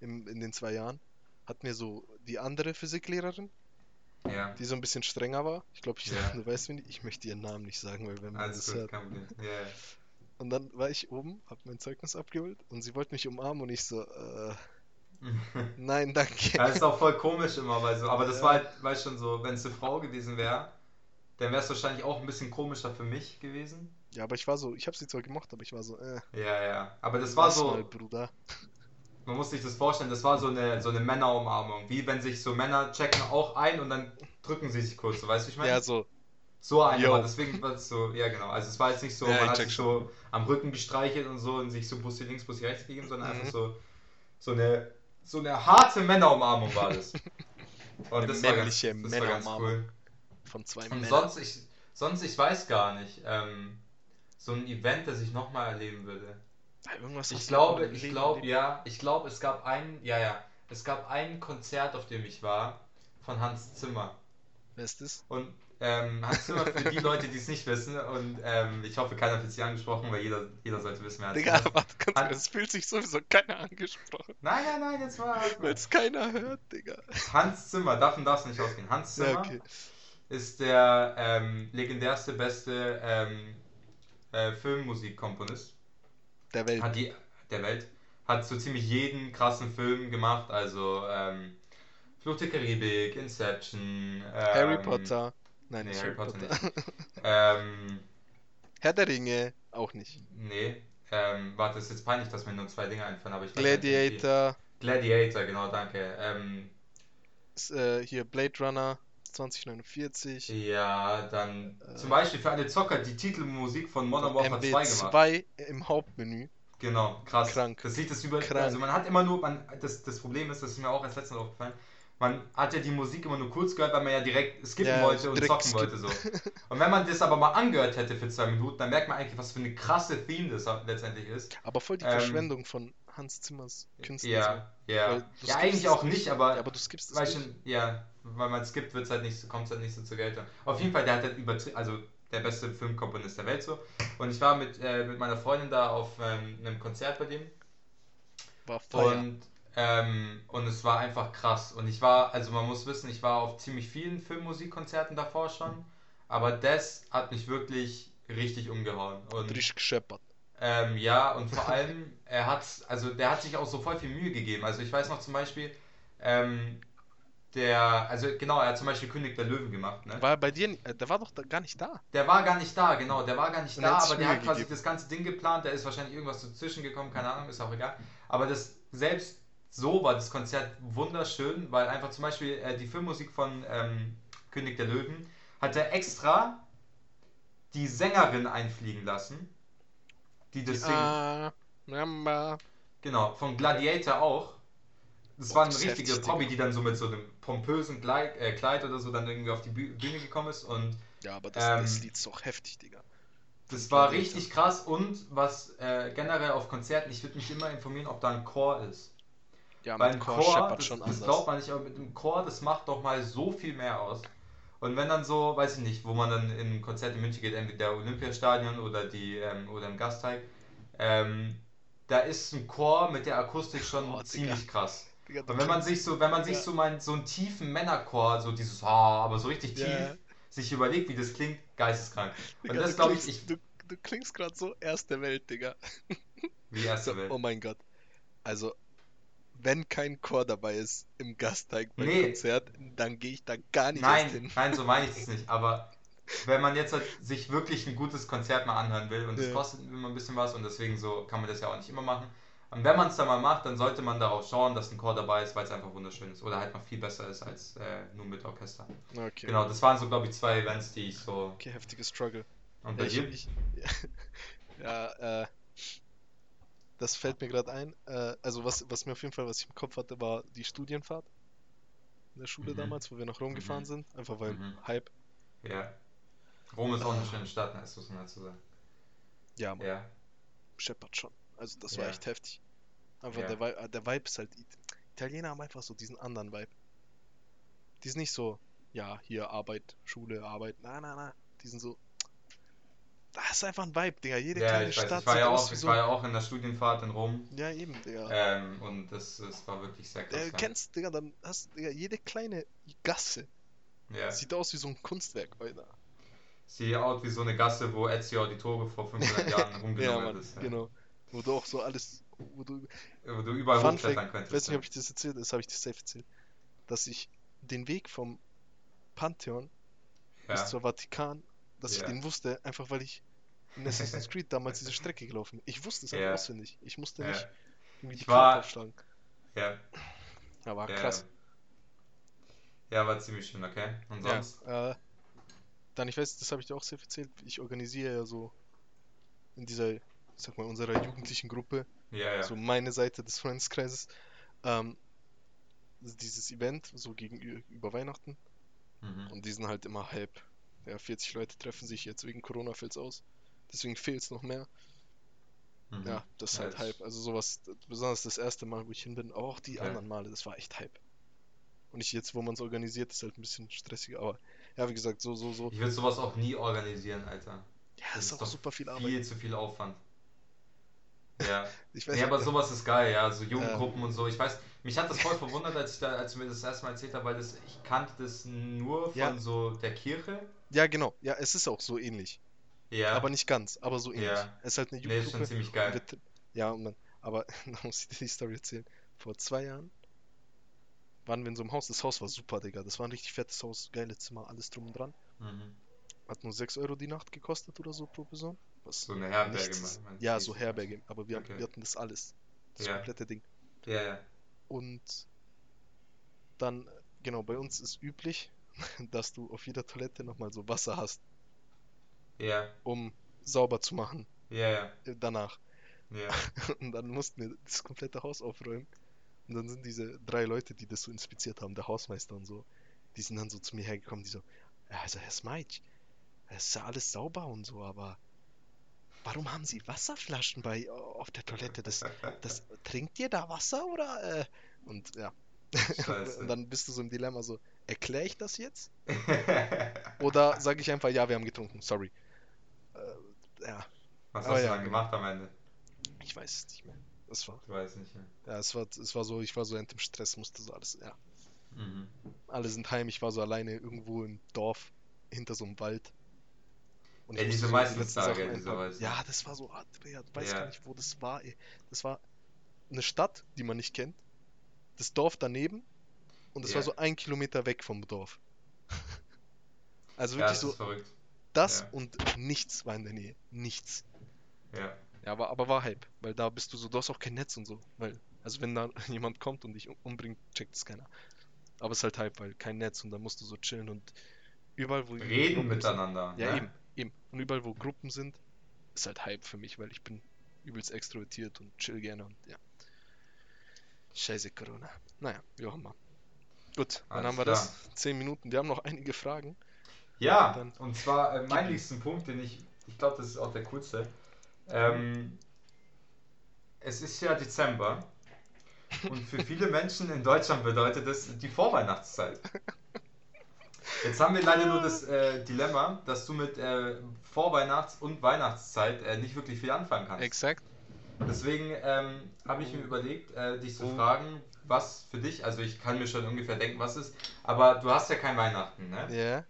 im, in den zwei Jahren hatten wir so die andere Physiklehrerin, Ja, die so ein bisschen strenger war. Ich glaube, ich, Ja. du weißt, ich möchte ihren Namen nicht sagen, weil wenn man alles das gut, hört. ja. Und dann war ich oben, hab mein Zeugnis abgeholt und sie wollte mich umarmen und ich so, äh, nein, danke. Das ist auch voll komisch immer, weil so, aber das Ja. war halt, weißt schon so, wenn es eine Frau gewesen wäre, dann wäre es wahrscheinlich auch ein bisschen komischer für mich gewesen. Ja, aber ich war so, ich habe sie zwar gemocht, aber ich war so, äh, Ja, ja. Aber das war so, mal, Bruder. man muss sich das vorstellen, das war so eine, so eine Männerumarmung. Wie wenn sich so Männer checken auch ein und dann drücken sie sich kurz, so, weißt du, wie ich meine? Ja, so, So eine Yo. war, deswegen war es so, ja genau. Also es war jetzt nicht so, Ja, man hat sich so am Rücken gestreichelt und so und sich so Bussi links, Bussi rechts gegeben, sondern Mhm. einfach so, so eine, so eine harte Männerumarmung war das. Und Eine das war ganz, männliche das war ganz cool. von zwei Und Männern. sonst, ich, sonst, ich weiß gar nicht, ähm, so ein Event, das ich nochmal erleben würde. Ja, Irgendwas Ich glaube, ich glaube, ja, ich glaube, es gab ein, ja, ja, es gab ein Konzert, auf dem ich war, von Hans Zimmer. Wer ist das? Und ähm, Hans Zimmer für die Leute, die es nicht wissen, und ähm, ich hoffe, keiner wird sie angesprochen, weil jeder, jeder sollte wissen, wer Digga, An- kurz, es fühlt sich sowieso keiner angesprochen. Nein, nein, nein, jetzt war Weil es keiner hört, Digga. Hans Zimmer, davon darf es nicht ausgehen. Hans Zimmer Ja, okay. ist der ähm, legendärste, beste ähm, äh, Filmmusikkomponist. Der Welt. Hat die, der Welt. Hat so ziemlich jeden krassen Film gemacht, also ähm, Fluch der Karibik, Inception, ähm, Harry Potter. Nein, nee, nicht Harry Potter Potter. Ähm, Herr der Ringe, auch nicht. nee. Ähm, warte, es ist jetzt peinlich, dass mir nur zwei Dinge einfallen, aber ich nicht, Gladiator, Gladiator, genau, danke. Ähm, s- äh, hier Blade Runner 2049. ja, dann Äh, zum Beispiel für alle Zocker die Titelmusik von Modern Warfare 2 gemacht. MB2 im Hauptmenü. Genau, krass. Krank. Das sieht das über. Krank. Also man hat immer nur, man, das, das Problem ist, das ist mir auch erst letztens aufgefallen, man hat ja die Musik immer nur kurz gehört, weil man ja direkt skippen Ja, wollte und zocken wollte so. Und wenn man das aber mal angehört hätte für zwei Minuten, dann merkt man eigentlich, was für eine krasse Theme das letztendlich ist. Aber voll die Ähm, Verschwendung von Hans Zimmers Künstlern. Ja, ja. Ja, eigentlich auch nicht. aber, Ja, aber du skippst es schon, ja. weil man skippt, wird's halt nicht, kommt es halt nicht so zur Geltung. Auf jeden Fall, der hat halt übertrieben, also der beste Filmkomponist der Welt so. Und ich war mit, äh, mit meiner Freundin da auf ähm, einem Konzert bei dem. War Feuer. Und, ähm, und es war einfach krass. Und ich war, also man muss wissen, ich war auf ziemlich vielen Filmmusikkonzerten davor schon. Aber das hat mich wirklich richtig umgehauen. Und richtig gescheppert. ähm, ja, und vor allem, er hat, also der hat sich auch so voll viel Mühe gegeben. Also ich weiß noch zum Beispiel, ähm, der, also genau, er hat zum Beispiel König der Löwen gemacht, ne? War er bei dir, äh, der war doch da gar nicht da. Der war gar nicht da, genau, der war gar nicht Und da, aber der hat quasi gegeben. das ganze Ding geplant, da ist wahrscheinlich irgendwas dazwischen gekommen, keine Ahnung, ist auch egal. Aber das selbst so war das Konzert wunderschön, weil einfach zum Beispiel äh, die Filmmusik von ähm, König der Löwen hat er extra die Sängerin einfliegen lassen, die das singt. Mamba. Genau, von Gladiator auch. Das war eine das richtige Promi, die dann so mit so einem pompösen Kleid, äh, Kleid oder so dann irgendwie auf die Büh- Bühne gekommen ist und Ja, aber das, Ähm, das Lied ist auch heftig, Digga. das war richtig krass und was äh, generell auf Konzerten, ich würde mich immer informieren, ob da ein Chor ist. Ja, Beim mit Chor, Chor scheppert das, schon das anders. glaubt man nicht, aber mit dem Chor, das macht doch mal so viel mehr aus. Und wenn dann so, weiß ich nicht, wo man dann in ein Konzert in München geht, entweder der Olympiastadion oder die ähm, oder im Gasteig, ähm, da ist ein Chor mit der Akustik schon Oh, Digga. ziemlich krass. Digga, Und wenn man sich so, wenn man sich Ja. so mal so einen tiefen Männerchor, so dieses Ah, aber so richtig tief, Ja. sich überlegt, wie das klingt, geisteskrank. Digga, Und das du glaube ich, klingst- ich, Du, du klingst gerade so erste Welt, Digga. wie erste So, Welt. oh mein Gott. Also, wenn kein Chor dabei ist im Gasteig beim Nee. Konzert, dann gehe ich da gar nicht Nein, erst hin. nein, so meine ich das nicht. Aber wenn man jetzt halt sich wirklich ein gutes Konzert mal anhören will und das Ja. kostet immer ein bisschen was und deswegen so kann man das ja auch nicht immer machen. Und wenn man es dann mal macht, dann sollte man darauf schauen, dass ein Chor dabei ist, weil es einfach wunderschön ist oder halt noch viel besser ist als äh, nur mit Orchester. Okay. Genau, das waren so glaube ich zwei Events, die ich so. Okay, heftiges Struggle. Und Ja, bei ich, dir? ich, ja, äh, das fällt mir gerade ein. Äh, also was, was mir auf jeden Fall, was ich im Kopf hatte, war die Studienfahrt in der Schule Mhm. damals, wo wir nach Rom Mhm. gefahren sind. Einfach weil Mhm. Hype. Ja. Rom ist auch eine schöne Stadt, ne, das muss man dazu sagen. Ja, man, Ja. scheppert schon. Also das war Ja. echt heftig. Einfach Ja. der, Vibe, äh, der Vibe ist halt. It- Italiener haben einfach so diesen anderen Vibe. Die sind nicht so, ja, hier Arbeit, Schule, Arbeit. Nein, nein, nein. Die sind so. Das ist einfach ein Vibe, Digga. Jede Ja, kleine ich weiß, Stadt ich war ja auch, ich so. war ja auch in der Studienfahrt in Rom. Ja, eben, Digga. Ähm, und das, das war wirklich sehr krass. Äh, ja. kennst, Digga, dann hast Digga, jede kleine Gasse Ja. sieht aus wie so ein Kunstwerk, Alter. Sieht aus wie so eine Gasse, wo Ezio Auditore vor 500 Jahren Ja, rumgenommen Mann, ist. Ja. genau. Wo du auch so alles, wo du, Wo du überall Fun hochklettern Fact, könntest. weiß nicht, ja. ob ich das erzählt, das habe ich dir safe erzählt, dass ich den Weg vom Pantheon bis ja. zur Vatikan, dass ich Ja. den wusste, einfach weil ich in Assassin's Creed damals diese Strecke gelaufen bin. Ich wusste es einfach Ja. auswendig. Ich musste nicht irgendwie die Ich war- Karte aufschlagen. Ja. Ja. krass. Ja, war ziemlich schön, okay. Und sonst? äh, dann, ich weiß, das habe ich dir auch safe erzählt, ich organisiere ja so in dieser, ich sag mal, unserer jugendlichen Gruppe, so meine Seite des Freundeskreises, ähm, dieses Event, so gegenüber Weihnachten. Mhm. Und die sind halt immer halb. Ja, 40 Leute treffen sich jetzt wegen Corona fällt's aus. Deswegen fehlt's noch mehr. Mhm. Ja, das ist Ja, halt Hype. Also sowas, besonders das erste Mal, wo ich hin bin, auch die Ja. anderen Male, das war echt Hype. Und ich jetzt, wo man es organisiert, ist halt ein bisschen stressiger. Aber ja, wie gesagt, so, so, so. Ich würde sowas auch nie organisieren, Alter. Ja, das das ist auch doch super viel Arbeit. Viel zu viel Aufwand. Ja. Ich weiß Nee, aber sowas ist geil, ja, so. Jugendgruppen und so. Ich weiß, mich hat das voll verwundert, als, ich da, als du mir das erste Mal erzählt hast, weil das, ich kannte das nur von Ja. so der Kirche. Ja, genau. Ja, es ist auch so ähnlich. Ja. Aber nicht ganz, aber so ähnlich. Ja. Es ist halt eine nee, ist schon ziemlich und geil. wir tri- Ja, und man, aber da muss ich dir die Story erzählen. Vor zwei Jahren waren wir in so einem Haus. Das Haus war super, Digga. Das war ein richtig fettes Haus, geile Zimmer, alles drum und dran. Mhm. Hat nur 6 Euro die Nacht gekostet oder so pro Person. Was So eine Herberge, nichts- mein- mein Ja, so Herberge. Aber wir, Okay. wir hatten das alles. Das Ja. komplette Ding. Ja, ja. Und dann, genau, bei uns ist üblich, dass du auf jeder Toilette nochmal so Wasser hast, Ja, um sauber zu machen ja, ja. äh, danach. Ja, Und dann mussten wir das komplette Haus aufräumen. Und dann sind diese drei Leute, die das so inspiziert haben, der Hausmeister und so, die sind dann so zu mir hergekommen, die so, "Ja, also Herr Smeitsch, es ist ja alles sauber und so, aber warum haben Sie Wasserflaschen bei auf der Toilette? Das, das trinkt ihr da Wasser oder? Äh? Und ja. Und dann bist du so im Dilemma so, erkläre ich das jetzt? Oder sage ich einfach, ja, wir haben getrunken, sorry. Äh, ja, Was Aber hast du ja, dann genau. gemacht am Ende? ich weiß es nicht mehr. Das war, Ich weiß nicht. Ja. ja, es war, es war so, ich war so in dem Stress, musste so alles, ja. Mhm. Alle sind heim, ich war so alleine irgendwo im Dorf, hinter so einem Wald. Und Ja, ich diese so letzten Sachen diese. Weißen. Ja, das war so du weißt Ja. gar nicht, wo das war, ey. Das war eine Stadt, die man nicht kennt, das Dorf daneben und es Ja. war so ein Kilometer weg vom Dorf. Also Ja, wirklich das so, ist verrückt. das ja. und nichts war in der Nähe. Nichts. Ja. Ja, aber, aber war Hype, weil da bist du so, du hast auch kein Netz und so. Weil, also wenn da jemand kommt und dich um- umbringt, checkt es keiner. Aber es ist halt Hype, weil kein Netz und dann musst du so chillen und überall, wo Reden miteinander. Sind, ja, ne? eben, eben. Und überall, wo Gruppen sind, ist halt Hype für mich, weil ich bin übelst extrovertiert und chill gerne und ja. Scheiße Corona. Naja, wie auch immer. Gut, dann Alles haben wir klar. das. Zehn Minuten. Wir haben noch einige Fragen. Ja, Dann- und zwar äh, mein nächsten Punkt, den ich, ich glaube, das ist auch der coolste. Ähm, es ist ja Dezember und für viele Menschen in Deutschland bedeutet das die Vorweihnachtszeit. Jetzt haben wir leider nur das äh, Dilemma, dass du mit äh, Vorweihnachts- und Weihnachtszeit äh, nicht wirklich viel anfangen kannst. Exakt. Deswegen ähm, habe ich mir überlegt, äh, dich zu Oh. fragen, was für dich, also ich kann mir schon ungefähr denken, was ist, aber du hast ja kein Weihnachten, ne? Ja.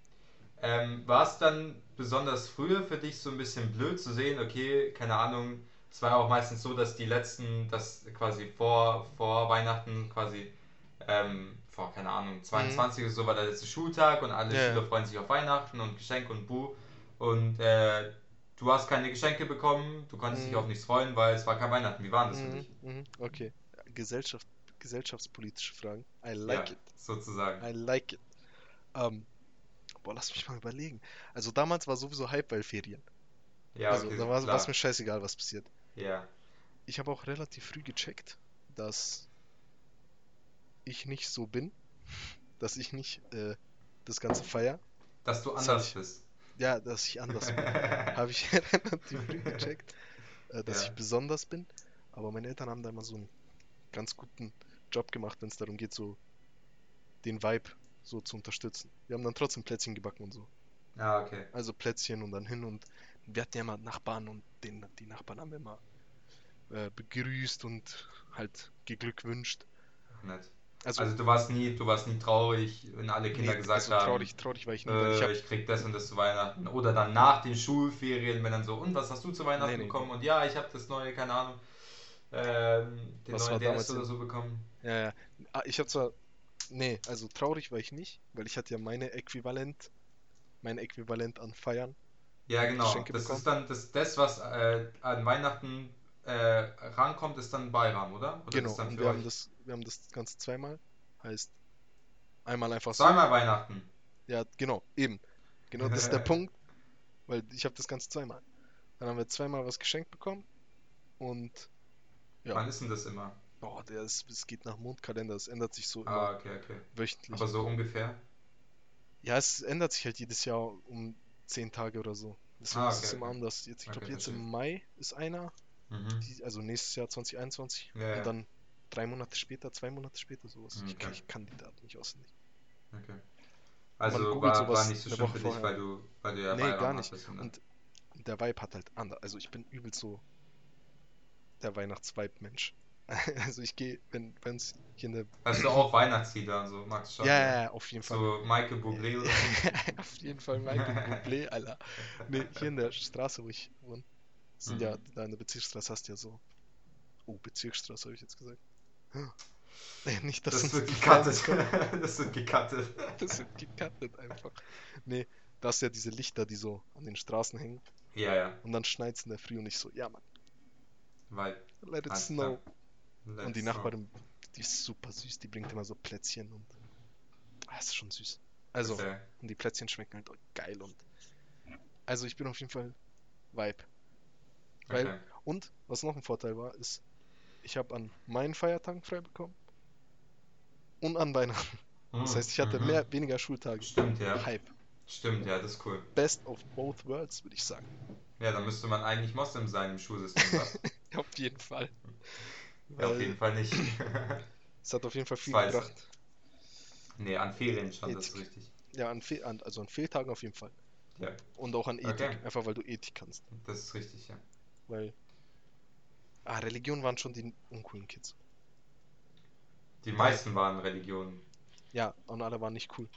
Ähm, war es dann besonders früher für dich so ein bisschen blöd zu sehen, okay, keine Ahnung, es war ja auch meistens so, dass die letzten, dass quasi vor, vor Weihnachten quasi, ähm, vor, keine Ahnung, 22 oder so war der letzte Schultag und alle Ja. Schüler freuen sich auf Weihnachten und Geschenke und Bu und äh, du hast keine Geschenke bekommen, du konntest dich Mhm. auf nichts freuen, weil es war kein Weihnachten. Wie war das für Mhm, dich? mhm, okay. Gesellschaft, gesellschaftspolitische Fragen. I like ja, it. sozusagen. I like it. Ähm, boah, lass mich mal überlegen. Also damals war sowieso Hype, weil Ferien. Ja, also okay, da war es mir scheißegal, was passiert. Ja, Ich habe auch relativ früh gecheckt, dass ich nicht so bin, dass ich nicht äh, das Ganze feier. dass du anders hab bist. Ja, dass ich anders bin. Habe ich relativ früh gecheckt, äh, dass Ja. ich besonders bin. Aber meine Eltern haben da immer so einen ganz guten Job gemacht, wenn es darum geht, so den Vibe so zu unterstützen. Wir haben dann trotzdem Plätzchen gebacken und so. Ah, okay. Also Plätzchen und dann hin und wir hatten ja immer Nachbarn und den, die Nachbarn haben wir immer äh, begrüßt und halt geglückwünscht. Nett. Also, Also du warst nie, du warst nie traurig, wenn alle Kinder nee, gesagt also haben, traurig, traurig war ich nie, weil ich äh, hab, ich krieg das und das zu Weihnachten. Oder dann nach den Schulferien, wenn dann so, und was hast du zu Weihnachten Nee, nee, bekommen? Und ja, ich habe das neue, keine Ahnung, ähm, den Was neuen DS oder so bekommen. Ja, ja. Ah, ich habe zwar, nee, also traurig war ich nicht, weil ich hatte ja meine Äquivalent, mein Äquivalent an Feiern. Ja, genau. Geschenke das bekommen? ist dann das, das was äh, an Weihnachten äh, rankommt, ist dann Bayram, oder? Oder Genau, wir haben das, wir haben das Ganze zweimal, heißt einmal einfach so. Zweimal Weihnachten. Ja, genau, eben. Genau, das ist der Punkt, weil ich habe das Ganze zweimal. Dann haben wir zweimal was geschenkt bekommen und Ja. Wann ist denn das immer? Oh, der ist, es geht nach Mondkalender, es ändert sich so Ah, okay, okay. wöchentlich. Aber so ungefähr? Ja, es ändert sich halt jedes Jahr um 10 Tage oder so. Deswegen Ah, ist es okay, immer okay. anders. Jetzt, ich glaube, Okay, jetzt verstehe. im Mai ist einer, Mhm. die, also nächstes Jahr 2021 Ja, und dann drei Monate später, zwei Monate später sowas. Ich, kann, Okay. ich kann die Daten nicht auswendig. Okay. Also googelt war, war nicht so schlimm Woche für dich, weil du, weil du ja Nee, gar nicht. hattest, ne? Und der Vibe hat halt anders. Also ich bin übel so der Weihnachts-Vibe-Mensch. Also ich gehe, wenn es hier eine. Du auch Weihnachtslieder, so du schon? Ja, ne? ja, auf jeden Fall. So Michael Bublé oder so? auf jeden Fall Michael Bublé, Alter. Nee, hier in der Straße, wo ich wohne, sind Mhm. ja, da in der Bezirksstraße hast du ja so. Oh, Bezirksstraße habe ich jetzt gesagt. Nee, nicht, dass Das wird gecuttet. Kommen. Das wird gecuttet. Das wird gecuttet einfach. Nee, da hast du ja diese Lichter, die so an den Straßen hängen. Ja, ja. Und dann schneit es in der Früh und ich so, ja Mann, Weil. let it snow. klar. Let's Und die. Nachbarin, die ist super süß, die bringt immer so Plätzchen und. Ah, ist schon süß. Also, ja- und die Plätzchen schmecken halt geil und. Also, ich bin auf jeden Fall Vibe. Weil, Okay. und, was noch ein Vorteil war, ist, ich habe an meinen Feiertagen frei bekommen und an Weihnachten. Das Hm, heißt, ich hatte mhm. mehr, weniger Schultage. Stimmt, ja. Hype. Stimmt, ja, das ist cool. Best of both worlds, würde ich sagen. Ja, dann müsste man eigentlich Moslem sein im Schulsystem. Auf jeden Fall. Ja, auf jeden Fall nicht. es hat auf jeden Fall viel Weiß. gebracht. Nee, an Ferien schon, das ist richtig. Ja, an, Fe an, also an Fehltagen auf jeden Fall. Ja, Und auch an Ethik, Okay. einfach weil du Ethik kannst. das ist richtig, ja. Weil. Ah, Religion waren schon die uncoolen Kids. Die meisten waren Religionen. Ja, und alle waren nicht cool.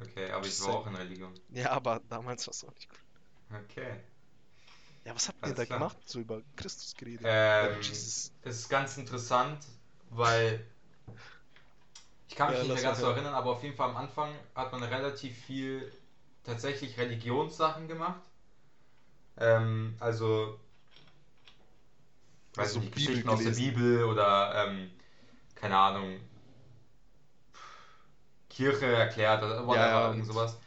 Okay, aber ich war auch in Religion. Ja, aber damals war es auch nicht cool. Okay. Ja, was habt ihr da klar. gemacht? So über Christus geredet? Ähm, Jesus. es ist ganz interessant, weil ich kann mich Ja, nicht mehr ganz so erinnern, aber auf jeden Fall am Anfang hat man relativ viel tatsächlich Religionssachen gemacht. Ähm, also, weiß Also nicht, Bibel Geschichten aus der gelesen. Bibel oder ähm, keine Ahnung, Kirche erklärt oder whatever, ja, irgend sowas.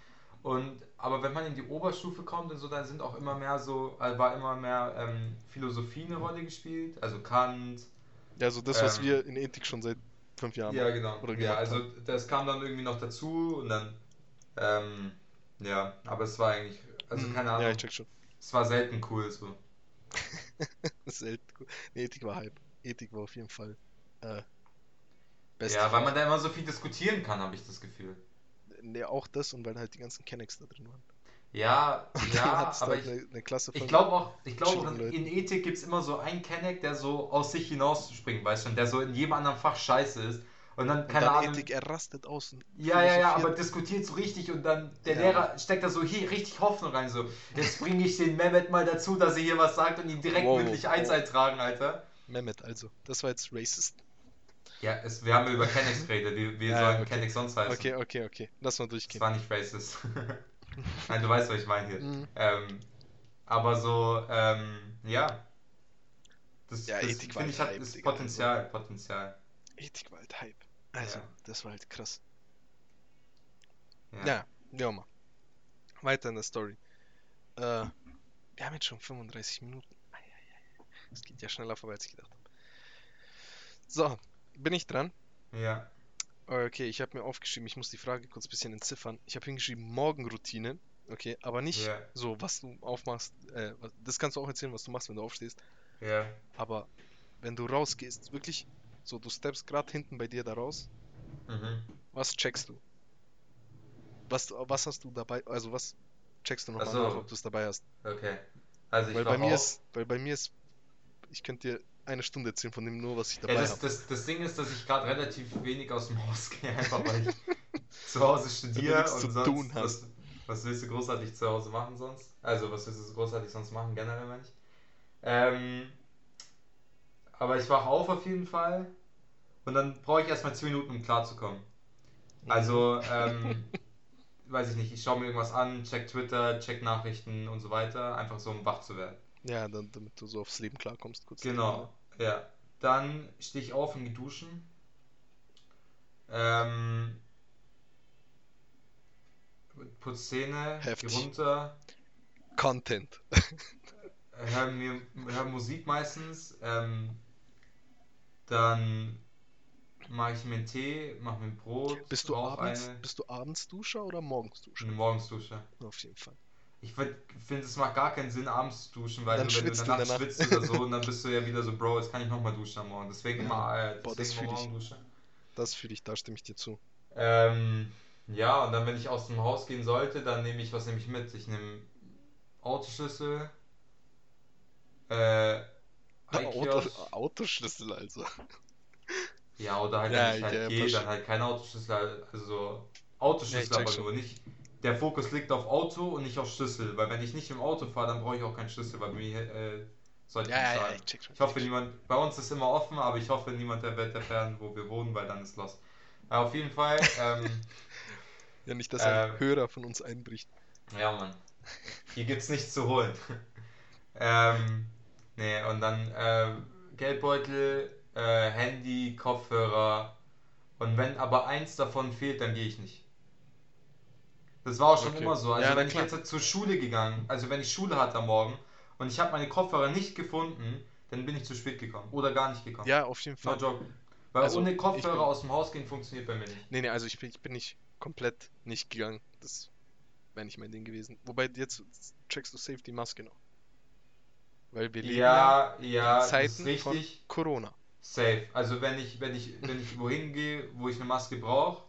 Und aber wenn man in die Oberstufe kommt und so, dann sind auch immer mehr so, äh, war immer mehr ähm, Philosophie eine Rolle gespielt, also Kant. Ja, so das, was ähm, wir in Ethik schon seit fünf Jahren Ja, genau. Oder ja, also das kam dann irgendwie noch dazu und dann, ähm, ja, aber es war eigentlich, also Mhm, keine Ja, Ahnung, ich check schon. es war selten cool so. Selten cool. Nee, Ethik war Hype. Ethik war auf jeden Fall äh, best. Ja, weil man da immer so viel diskutieren kann, habe ich das Gefühl. Nee, auch das und weil halt die ganzen Kennex da drin waren. Ja, ja, aber ich, eine, eine ich glaube auch, ich glaube in, Ethik gibt es immer so einen Kenneck, der so aus sich hinausspringt, weißt du, und der so in jedem anderen Fach scheiße ist. Und dann, und keine dann Ahnung. Ethik, er rastet aus. Ja, ja, ja, aber diskutiert so richtig und dann der Ja. Lehrer steckt da so hier richtig Hoffnung rein, so. Jetzt bringe ich den Mehmet mal dazu, dass er hier was sagt und ihn direkt Wow, mündlich wow. eins eintragen, Alter. Mehmet, also. Das war jetzt racist. Ja, es, wir haben über Kennex geredet, wie, wie Ja, sollen okay. Kennex sonst heißen? Okay, okay, okay. Lass mal Das durchgehen. war nicht racist. Nein, du weißt, was ich meine hier. Mhm. Ähm, aber so, ähm, ja. Das, Ja, das finde ich hat Hype, ist Potenzial, Potenzial. Ethik war halt Hype. Also, Ja. das war halt krass. Ja. Ja, wie auch immer. Weiter in der Story. Äh, wir haben jetzt schon 35 Minuten. Das geht ja schneller vorbei, als ich gedacht habe. So, bin ich dran? Ja. Okay, ich habe mir aufgeschrieben, ich muss die Frage kurz ein bisschen entziffern. Ich habe hingeschrieben Morgenroutine. Okay, aber nicht Ja. so, was du aufmachst. Äh, das kannst du auch erzählen, was du machst, wenn du aufstehst. Ja. Aber wenn du rausgehst, wirklich, so, du steppst gerade hinten bei dir da raus. Mhm. Was checkst du? Was, was hast du dabei? Also, was checkst du nochmal so. nach, ob du es dabei hast? Okay. Also ich Weil bei mir auf. ist, weil bei mir ist, ich könnte dir eine Stunde erzählen von dem nur, was ich dabei Ja, das, habe. das, das Ding ist, dass ich gerade relativ wenig aus dem Haus gehe, einfach weil ich zu Hause studiere und zu sonst. tun was, was willst du großartig zu Hause machen sonst? Also, was willst du großartig sonst machen, generell meine ich? Ähm, aber ich wache auf auf jeden Fall und dann brauche ich erstmal 10 Minuten, um klarzukommen. Also, ähm, weiß ich nicht, ich schaue mir irgendwas an, check Twitter, check Nachrichten und so weiter, einfach so, um wach zu werden. Ja, dann, damit du so aufs Leben klarkommst, kurz. Genau, ja. Dann stehe ich auf und gehe duschen. Ähm, putz Zähne, geh runter, Content. hör, mir, hör Musik meistens. Ähm, dann mache ich mir einen Tee, mache mir ein Brot, Bist du abends, eine, bist du abends Duscher oder morgens Duscher? eine Morgensdusche. Auf jeden Fall. Ich finde, es macht gar keinen Sinn, abends zu duschen, weil Dann du, wenn schwitzt du der Nacht. schwitzt oder so, und dann bist du ja wieder so, Bro, jetzt kann ich nochmal duschen am Morgen. Deswegen Ja. immer, äh, Boah, das deswegen fühl immer ich. Das fühle ich, da stimme ich dir zu. Ähm, ja, und dann, wenn ich aus dem Haus gehen sollte, dann nehme ich, was nehme ich mit? Ich nehme Autoschlüssel, äh, Auto, Autoschlüssel also. ja, oder halt, Ja, wenn ich halt ja, gehe, dann halt kein Autoschlüssel, also Ja, Autoschlüssel, check aber schon. nur nicht. Der Fokus liegt auf Auto und nicht auf Schlüssel, weil wenn ich nicht im Auto fahre, dann brauche ich auch keinen Schlüssel, weil mir äh, sollte Ja, ich ja, nicht ja, ich check schon. Ich hoffe, niemand, bei uns ist immer offen, aber ich hoffe, niemand der wird erfahren, wo wir wohnen, weil dann ist los. Ja, auf jeden Fall, ähm, Ja, nicht, dass ein Ähm, Hörer von uns einbricht. Ja, Mann. Hier gibt's nichts zu holen. ähm, nee, und dann äh, Geldbeutel, äh, Handy, Kopfhörer. Und wenn aber eins davon fehlt, dann gehe ich nicht. Das war auch schon Okay. immer so. Also Ja, wenn ich jetzt zur Schule gegangen, also wenn ich Schule hatte am Morgen und ich habe meine Kopfhörer nicht gefunden, dann bin ich zu spät gekommen oder gar nicht gekommen. Ja, auf jeden No Fall. joke. Weil Also, ohne Kopfhörer bin- aus dem Haus gehen funktioniert bei mir nicht. Nee, nee, also ich bin, ich bin nicht komplett nicht gegangen. Das wäre nicht mein Ding gewesen. Wobei jetzt checkst du safe die Maske noch. Weil wir leben ja, Ja, in Zeiten von. Corona. Safe. Also wenn ich, wenn ich, wenn ich wohin gehe, wo ich eine Maske brauche,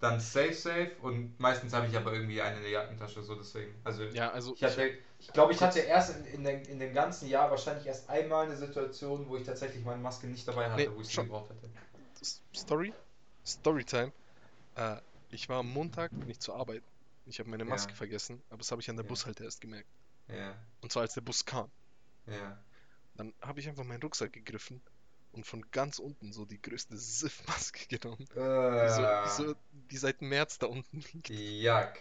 dann safe, safe und meistens habe ich aber irgendwie eine in der Jackentasche, so deswegen. Also Ja, also ich hatte, ich glaube, ich hatte erst in, in, den, in dem ganzen Jahr wahrscheinlich erst einmal eine Situation, wo ich tatsächlich meine Maske nicht dabei hatte, Nee, wo ich sie gebraucht hätte. Story, Storytime. Äh, ich war am Montag nicht zur Arbeit. Ich habe meine Ja. Maske vergessen, aber das habe ich an der Ja. Bushalte erst gemerkt. Ja, Und zwar als der Bus kam. ja. Dann habe ich einfach meinen Rucksack gegriffen und von ganz unten so die größte Siff-Maske genommen. So, Äh, die, so, die seit März da unten liegt. Jack.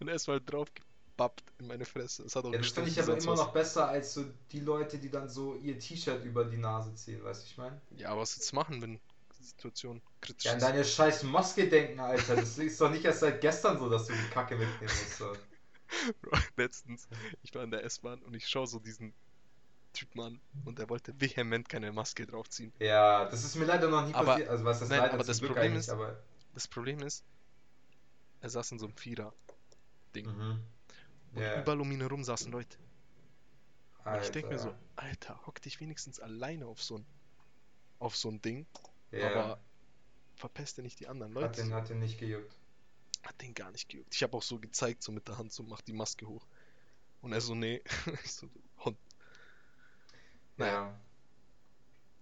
Und erstmal drauf gepappt in meine Fresse. Es hat auch Ja, das finde ich aber immer noch besser als so die Leute, die dann so ihr T-Shirt über die Nase ziehen, weißt du, ich meine? Ja, aber was jetzt machen, wenn die Situation kritisch Ja, an ist? deine scheiß Maske denken, Alter. Das ist doch nicht erst seit gestern so, dass du die Kacke mitnehmen musst. So. Letztens, ich war in der S-Bahn und ich schaue so diesen Typen an und er wollte vehement keine Maske draufziehen. Ja, das ist mir leider noch nie Aber- passiert. Also was das nein, leider aber das Glück Problem ist- aber. Das Problem ist, er saß in so einem Vierer-Ding. Mhm. Und Ja, überall um ihn herum saßen Leute. Und ich denke mir so, Alter. Hock dich wenigstens alleine auf so ein, auf so ein Ding, ja, aber verpeste nicht die anderen hat, Leute. den, hat den nicht gejuckt. Hat den gar nicht gejuckt. Ich habe auch so gezeigt, so mit der Hand, so mach die Maske hoch. Und er so, nee. ich so, Hund. Naja. Ja.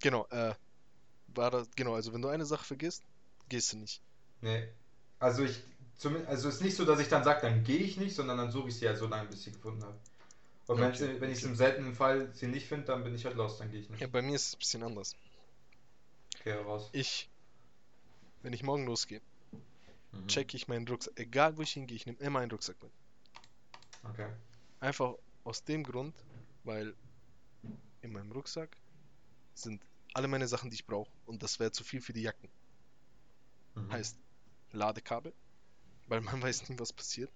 Genau, äh, war das, genau, also wenn du eine Sache vergisst, gehst du nicht. Nee. Also ich. Zumindest, also es ist nicht so, dass ich dann sage, dann gehe ich nicht, sondern dann suche ich sie halt so lange, bis ich sie gefunden habe. Und wenn, Okay, sie, wenn ich es okay. im seltenen Fall sie nicht finde, dann bin ich halt los, dann gehe ich nicht. Ja, bei mir ist es ein bisschen anders. Okay, raus. Ich, wenn ich morgen losgehe, Mhm. checke ich meinen Rucksack. Egal wo ich hingehe, ich nehme immer einen Rucksack mit. Okay. Einfach aus dem Grund, weil in meinem Rucksack sind alle meine Sachen, die ich brauche. Und das wäre zu viel für die Jacken. Mhm. Heißt Ladekabel, weil man weiß nie, was passiert.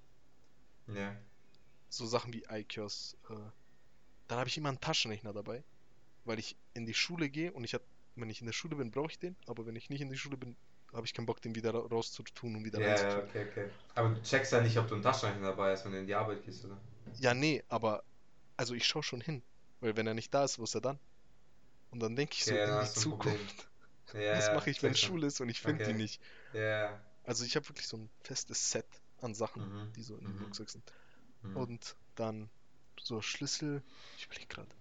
Ja. So Sachen wie iKios. Äh, dann habe ich immer einen Taschenrechner dabei, weil ich in die Schule gehe und ich hab, wenn ich in der Schule bin, brauche ich den, aber wenn ich nicht in die Schule bin, habe ich keinen Bock, den wieder ra- rauszutun und wieder Ja, ja, reinzutun. okay, okay. Aber du checkst ja nicht, ob du einen Taschenrechner dabei hast, wenn du in die Arbeit gehst, oder? Ja, nee, aber also ich schaue schon hin, weil wenn er nicht da ist, wo ist er dann? Und dann denke ich so Ja, in die. Zukunft. Ja, Was ja, mache ich, wenn. Schule ist und ich finde die Okay. nicht? Ja. Also ich habe wirklich so ein festes Set an Sachen, Mhm. die so in dem Mhm. Rucksack sind. Mhm. Und dann so Schlüssel, ich überlege gerade.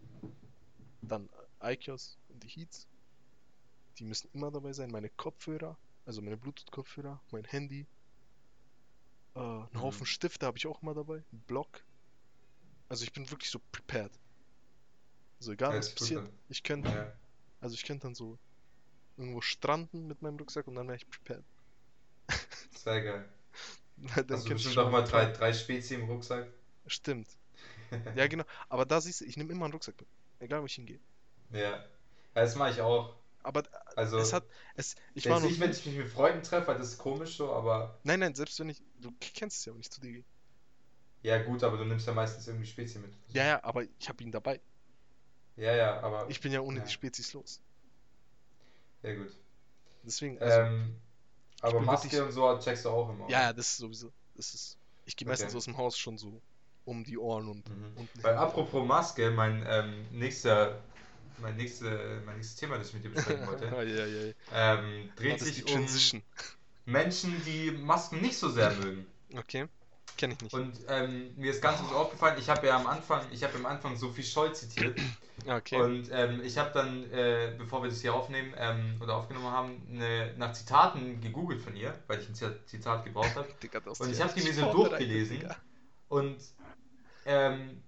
Dann iKios und die Heats. Die müssen immer dabei sein. Meine Kopfhörer, also meine Bluetooth-Kopfhörer, mein Handy. Äh, einen Mhm. Haufen Stifte habe ich auch immer dabei. Ein Block. Also ich bin wirklich so prepared. So egal Ja, was passiert. Ich könnte, Ja. also ich könnte dann so irgendwo stranden mit meinem Rucksack und dann wäre ich prepared. Sehr geil. Dann Hast du bestimmt noch mal drei, drei Spezi im Rucksack? Stimmt. Ja, genau. Aber da siehst du, ich nehme immer einen Rucksack mit. Egal, wo ich hingehe. Ja. ja das mache ich auch. Aber Also, es hat, es, ich war noch nicht, wenn ich mich mit Freunden treffe, das ist komisch so, aber Nein, nein, selbst wenn ich, du kennst es ja, wenn ich zu dir gehe. ja gut, aber du nimmst ja meistens irgendwie Spezi mit. Ja, ja, aber ich habe ihn dabei. Ja, ja, aber. Ich bin ja ohne Ja. die Spezies los. Ja, gut. Deswegen, also, Ähm, aber Maske wirklich- und so checkst du auch immer. ja, ja, das ist sowieso, das ist, ich gehe meistens Okay. aus dem Haus schon so um die Ohren und Mhm. Weil apropos Maske, mein ähm, nächster, mein, nächste, mein nächstes Thema, das ich mit dir besprechen wollte, ja, ja, ja. ähm, dreht sich um. Menschen, die Masken nicht so sehr mögen. Okay, kenne ich nicht. Und ähm, mir ist ganz gut aufgefallen, ich habe ja am Anfang, ich habe am Anfang Sophie Scholl zitiert. Ah, okay. Und ähm, ich habe dann, äh, bevor wir das hier aufnehmen ähm, oder aufgenommen haben, ne, nach Zitaten gegoogelt von ihr, weil ich ein Zit- Zitat gebraucht habe. Und ich ja hab die mir so durchgelesen. Digga. Und ähm,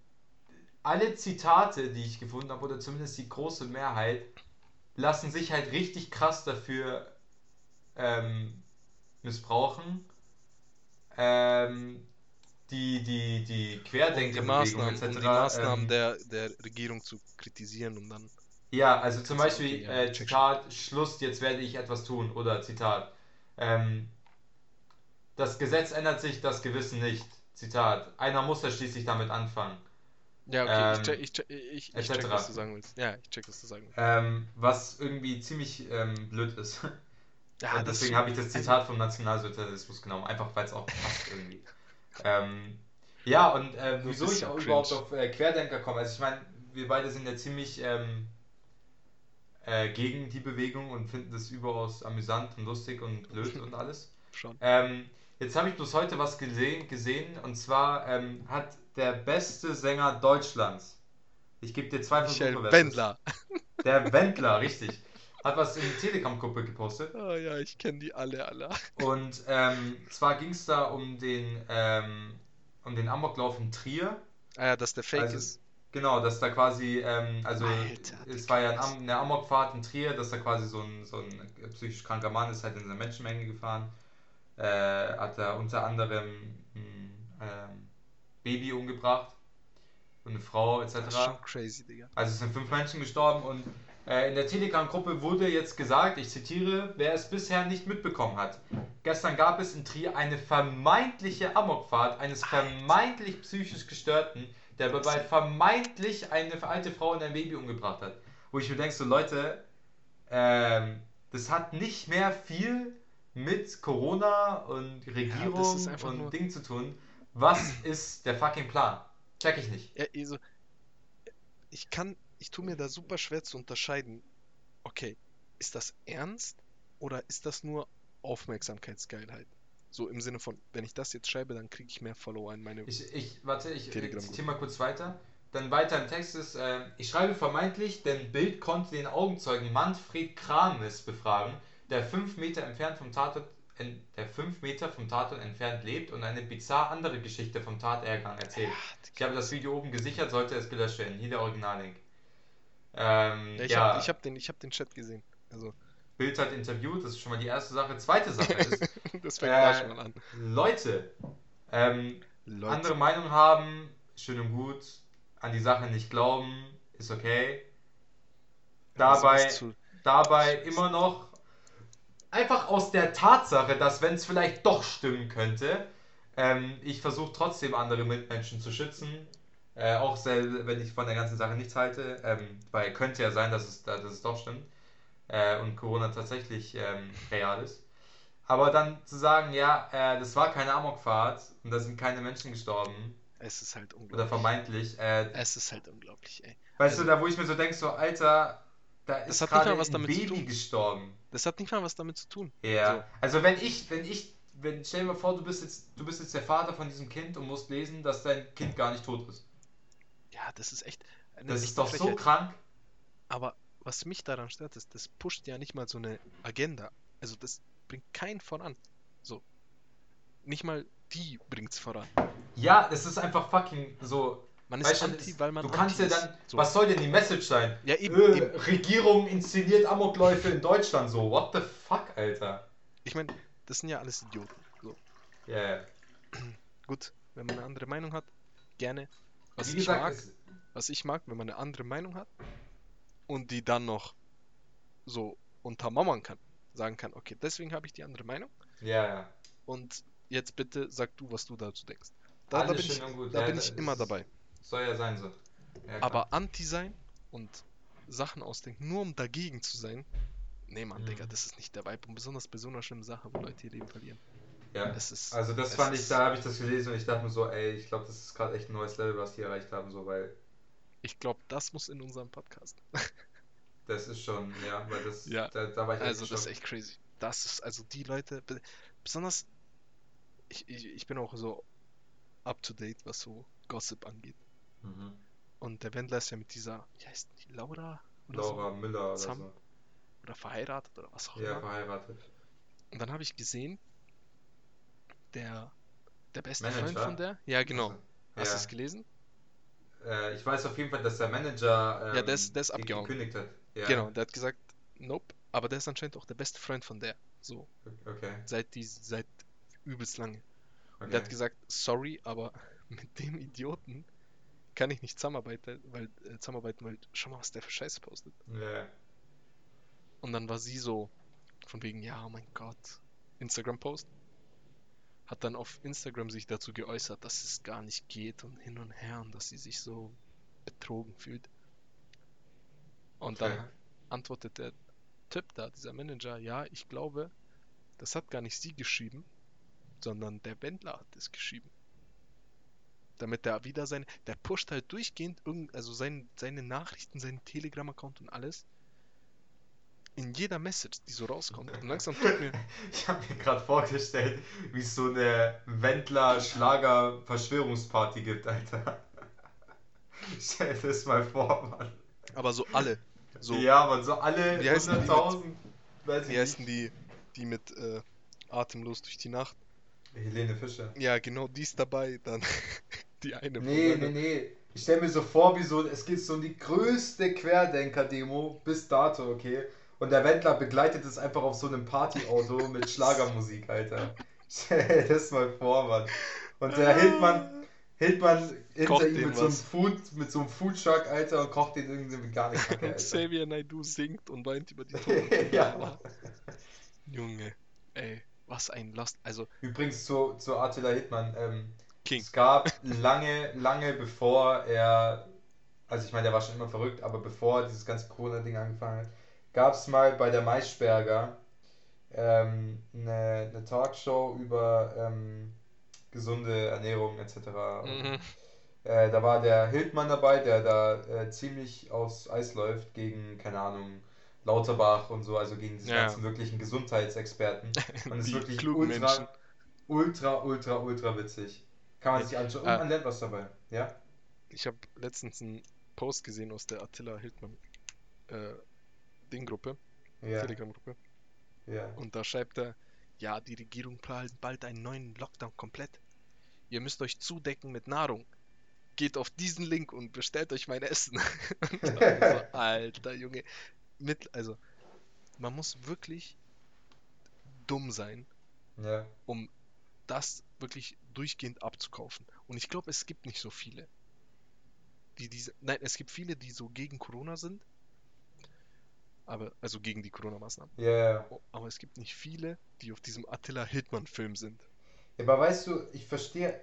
alle Zitate, die ich gefunden habe, oder zumindest die große Mehrheit, lassen sich halt richtig krass dafür ähm, missbrauchen. Ähm, die, die, die Um die Maßnahmen, etc. um die Maßnahmen ähm, der, der Regierung zu kritisieren und dann. Ja, also zum Beispiel okay, ja, äh, check Zitat, Schluss, jetzt werde ich etwas tun. Oder Zitat, ähm, das Gesetz ändert sich, das Gewissen nicht. Zitat, einer muss ja schließlich damit anfangen. Ja, okay, ich Ähm, check, ich, check, ich, ich check, was du sagen willst. Ja, ich check, was du sagen willst. Ähm, was irgendwie ziemlich ähm, blöd ist. Ja, deswegen habe ich das Zitat vom Nationalsozialismus genommen, einfach weil es auch passt irgendwie. Ähm, ja, und äh, wieso ich auch cringe. überhaupt auf äh, Querdenker komme, also ich meine, wir beide sind ja ziemlich ähm, äh, gegen die Bewegung und finden das überaus amüsant und lustig und blöd und alles. schon. Ähm, jetzt habe ich bloß heute was gesehen, gesehen und zwar ähm, hat der beste Sänger Deutschlands, ich gebe dir zwei Versuche. Wendler. Der Wendler, richtig. Hat was in die Telegram-Gruppe gepostet. Oh ja, ich kenne die alle, alle. Und ähm, zwar ging es da um den, ähm, um den Amoklauf in Trier. Ah ja, dass der Fake Also, ist. Genau, dass da quasi, ähm, also Alter, es war ja ein Am eine Amokfahrt in Trier, dass da quasi so ein, so ein psychisch kranker Mann ist halt in eine Menschenmenge gefahren. Äh, hat da unter anderem ein ähm, Baby umgebracht und eine Frau etc. Das ist schon crazy, Digga. Also es sind fünf Menschen gestorben und in der Telegram-Gruppe wurde jetzt gesagt, ich zitiere, wer es bisher nicht mitbekommen hat. Gestern gab es in Trier eine vermeintliche Amokfahrt eines vermeintlich psychisch Gestörten, der dabei vermeintlich eine alte Frau und ein Baby umgebracht hat. Wo ich mir denke, so Leute, ähm, das hat nicht mehr viel mit Corona und Regierung einfach und Ding zu tun. Was ist der fucking Plan? Check ich nicht. Ja, also, ich kann, ich tue mir da super schwer zu unterscheiden. Okay, ist das ernst oder ist das nur Aufmerksamkeitsgeilheit? So im Sinne von, wenn ich das jetzt schreibe, dann kriege ich mehr Follower in meine. Ich, ich warte, ich, zitiere mal kurz weiter. Dann weiter im Text ist, äh, ich schreibe vermeintlich, denn Bild konnte den Augenzeugen Manfred Krames befragen, der fünf Meter entfernt vom Tatort, en, der fünf Meter vom Tatort entfernt lebt und eine bizarr andere Geschichte vom Tatergang erzählt. Ich habe das Video oben gesichert, sollte es gelöscht werden. Hier der Originallink. Ähm, Ja, ich ja, habe hab den, ich hab den Chat gesehen. Also, Bild hat interviewt, das ist schon mal die erste Sache. Zweite Sache ist, das fängt Äh, schon mal an. Leute, ähm, Leute, andere Meinung haben, schön und gut, an die Sache nicht glauben, ist okay. Dabei, zu- dabei immer noch einfach aus der Tatsache, dass wenn es vielleicht doch stimmen könnte, ähm, ich versuche trotzdem andere Mitmenschen zu schützen, äh, auch sel- wenn ich von der ganzen Sache nichts halte, ähm, weil könnte ja sein, dass es, dass es doch stimmt äh, und Corona tatsächlich ähm, real ist. Aber dann zu sagen, ja, äh, das war keine Amokfahrt und da sind keine Menschen gestorben Es ist halt oder unglaublich. vermeintlich, äh, Es ist halt unglaublich, ey. weißt Also- du, da wo ich mir so denke, so Alter, da ist gerade ein Baby tun. gestorben. Das hat nicht mal was damit zu tun. Ja. So. Also wenn ich, wenn ich, wenn, stell dir mal vor, du bist jetzt, du bist jetzt der Vater von diesem Kind und musst lesen, dass dein Kind gar nicht tot ist. Ja, das ist echt. eine Das ist doch so krank. Aber was mich daran stört, ist, das pusht ja nicht mal so eine Agenda. Also das bringt keinen voran. So. Nicht mal die bringt's voran. Ja, das ist einfach fucking so. Man ist du, anti, das- weil man du kannst ja dann, So. was soll denn die Message sein? Ja, eben, äh, eben. Regierung inszeniert Amokläufe in Deutschland so. What the fuck, Alter? Ich meine, das sind ja alles Idioten. So. Ja, ja. Gut, wenn man eine andere Meinung hat, gerne. Was ich gesagt, mag, was ich mag, wenn man eine andere Meinung hat und die dann noch so untermauern kann. Sagen kann, okay, deswegen habe ich die andere Meinung ja, ja. und jetzt bitte sag du, was du dazu denkst. Da, da bin, ich, da Ja, bin ich immer dabei. Soll ja sein so. Ja. Aber anti sein und Sachen ausdenken, nur um dagegen zu sein, nee, Mann, Mhm. Digga, das ist nicht der Vibe. Und besonders bei so einer schlimmen Sache, wo Leute ihr Leben verlieren. Ja. Ist, Also das fand ich, da habe ich das gelesen und ich dachte mir so, ey, ich glaube, das ist gerade echt ein neues Level, was die erreicht haben, so, weil Ich glaube, das muss in unserem Podcast. das ist schon, ja, weil das, Ja. da, da war ich Also, das ist echt crazy. Das ist, also die Leute, be- besonders, ich, ich, ich bin auch so up to date, was so Gossip angeht. Mhm. Und der Wendler ist ja mit dieser, wie heißt die, Laura? Oder Laura Müller oder Sam- so. so? Oder verheiratet oder was auch Ja, immer. verheiratet. Und dann habe ich gesehen, der, der beste Manager? Freund von der, ja genau, Also, hast du es gelesen? Äh, ich weiß auf jeden Fall, dass der Manager ähm, Ja, der ist- der ist ge- abgehauen. gekündigt hat. Ja. Genau, der hat gesagt, nope, aber der ist anscheinend auch der beste Freund von der. So, Okay. seit die, seit übelst lange. Und okay. der hat gesagt, sorry, aber mit dem Idioten kann ich nicht zusammenarbeiten, weil, äh, zusammenarbeiten, weil schau mal, was der für Scheiße postet. ja. Und dann war sie so, von wegen, ja, oh mein Gott, Instagram-Post. Hat dann auf Instagram sich dazu geäußert, dass es gar nicht geht und hin und her und dass sie sich so betrogen fühlt. Und Okay. dann antwortet der Typ da, dieser Manager, ja, ich glaube, das hat gar nicht sie geschrieben, sondern der Wendler hat es geschrieben. Damit der wieder seine, der pusht halt durchgehend irgend, also sein, seine Nachrichten, seinen Telegram-Account und alles in jeder Message, die so rauskommt. Und langsam tut mir. Ich habe mir gerade vorgestellt, wie es so eine Wendler-Schlager-Verschwörungsparty gibt, Alter. Stell dir das mal vor, Mann. Aber so alle. So, Ja, man, so alle Wie heißen die mit- 100.000. Weiß wie heißen die, die mit äh, Atemlos durch die Nacht? Helene Fischer. Ja, genau, die ist dabei. Dann die eine. Nee, nee, meiner- nee. Ich stelle mir so vor, wie so, es geht so um die größte Querdenker-Demo bis dato, okay? Und der Wendler begleitet es einfach auf so einem Partyauto mit Schlagermusik, Alter. Stell dir das mal vor, Mann. Und der Hildmann, Hildmann Kocht hinter ihm mit so, einem. Food, mit so einem Foodtruck, Alter, und kocht den irgendeine vegane Kacke, Und Alter. Xavier Naidoo singt und weint über die Toten. ja. Junge, ey, was ein Lost. Also, Übrigens zu, zu Attila Hildmann. Ähm, King. Es gab lange, lange bevor er, also ich meine, der war schon immer verrückt, aber bevor dieses ganze Corona-Ding angefangen hat, gab es mal bei der Maischberger ähm, eine, eine Talkshow über ähm, gesunde Ernährung etc. Mhm. äh, da war der Hildmann dabei, der da äh, ziemlich aufs Eis läuft gegen, keine Ahnung, Lauterbach und so, also gegen diese Ja. ganzen wirklichen Gesundheitsexperten. Und ist die wirklich ultra, Menschen. ultra, ultra, ultra witzig. Kann man sich anschauen. Und äh, man lernt was dabei. Ja? Ich habe letztens einen Post gesehen aus der Attila Hildmann äh, Ding-Gruppe, Ja. Telegram-Gruppe. Ja. Und da schreibt er, ja, die Regierung plant bald einen neuen Lockdown komplett. Ihr müsst euch zudecken mit Nahrung. Geht auf diesen Link und bestellt euch mein Essen. so, Alter Junge. Mit, also, man muss wirklich dumm sein, Ja. um das wirklich durchgehend abzukaufen. Und ich glaube, es gibt nicht so viele. Die diese, nein, es gibt viele, die so gegen Corona sind. Aber, also gegen die Corona-Maßnahmen. Ja, ja. Oh, aber es gibt nicht viele, die auf diesem Attila Hildmann-Film sind. Aber weißt du, ich verstehe.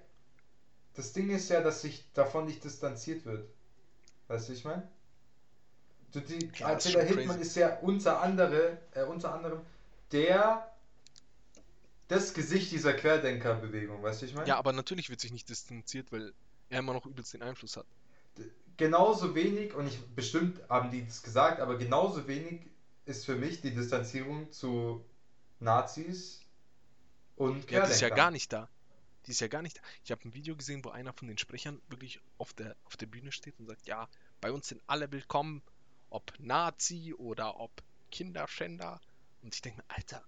Das Ding ist ja, dass sich davon nicht distanziert wird. Weißt du, ich meine? Du, die Ja, ist Attila Hildmann crazy. ist ja unter, andere, äh, unter anderem der das Gesicht dieser Querdenkerbewegung, weißt du, ich meine? Ja, aber natürlich wird sich nicht distanziert, weil er immer noch übelst den Einfluss hat. Genauso wenig, und ich bestimmt haben die das gesagt, aber genauso wenig ist für mich die Distanzierung zu Nazis und Ja, die ist ja gar nicht da. Die ist ja gar nicht da. Ich habe ein Video gesehen, wo einer von den Sprechern wirklich auf der, auf der Bühne steht und sagt, ja, bei uns sind alle willkommen, ob Nazi oder ob Kinderschänder. Und ich denke mir, Alter,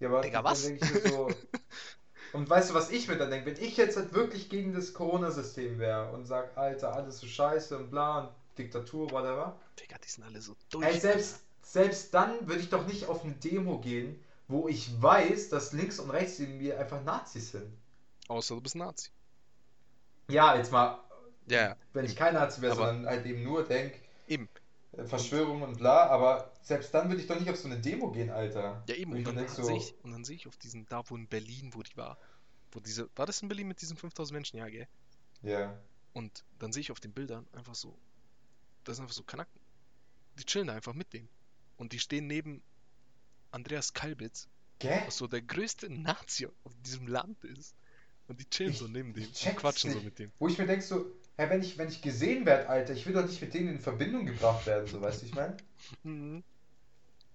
Ja, aber Digga, was? denk ich so. Und weißt du, was ich mir dann denke? Wenn ich jetzt halt wirklich gegen das Corona-System wäre und sag, Alter, alles so scheiße und bla und Diktatur, whatever. Digga, die sind alle so durch. Ey, selbst, selbst dann würde ich doch nicht auf eine Demo gehen, wo ich weiß, dass links und rechts neben mir einfach Nazis sind. Außer du bist Nazi. Ja, jetzt mal, Ja, wenn ich kein Nazi wäre, sondern halt eben nur denk, Eben. Äh, Verschwörung und bla, aber selbst dann würde ich doch nicht auf so eine Demo gehen, Alter. Ja, eben. Und mir dann, so, sehe ich, und dann sehe ich auf diesen, da wo in Berlin, wo die war, wo diese, war das in Berlin mit diesen 5000 Menschen? Ja, gell? Ja. Und dann sehe ich auf den Bildern einfach so, das sind einfach so Kanaken. Die chillen da einfach mit denen. Und die stehen neben Andreas Kalbitz, Gell? was so der größte Nazi auf diesem Land ist. Und die chillen Ich- so neben dem und quatschen so nicht. mit dem. Wo ich mir denk so, hey, wenn ich, wenn ich gesehen werde, Alter, ich will doch nicht mit denen in Verbindung gebracht werden, so weißt du, ich meine? Mhm.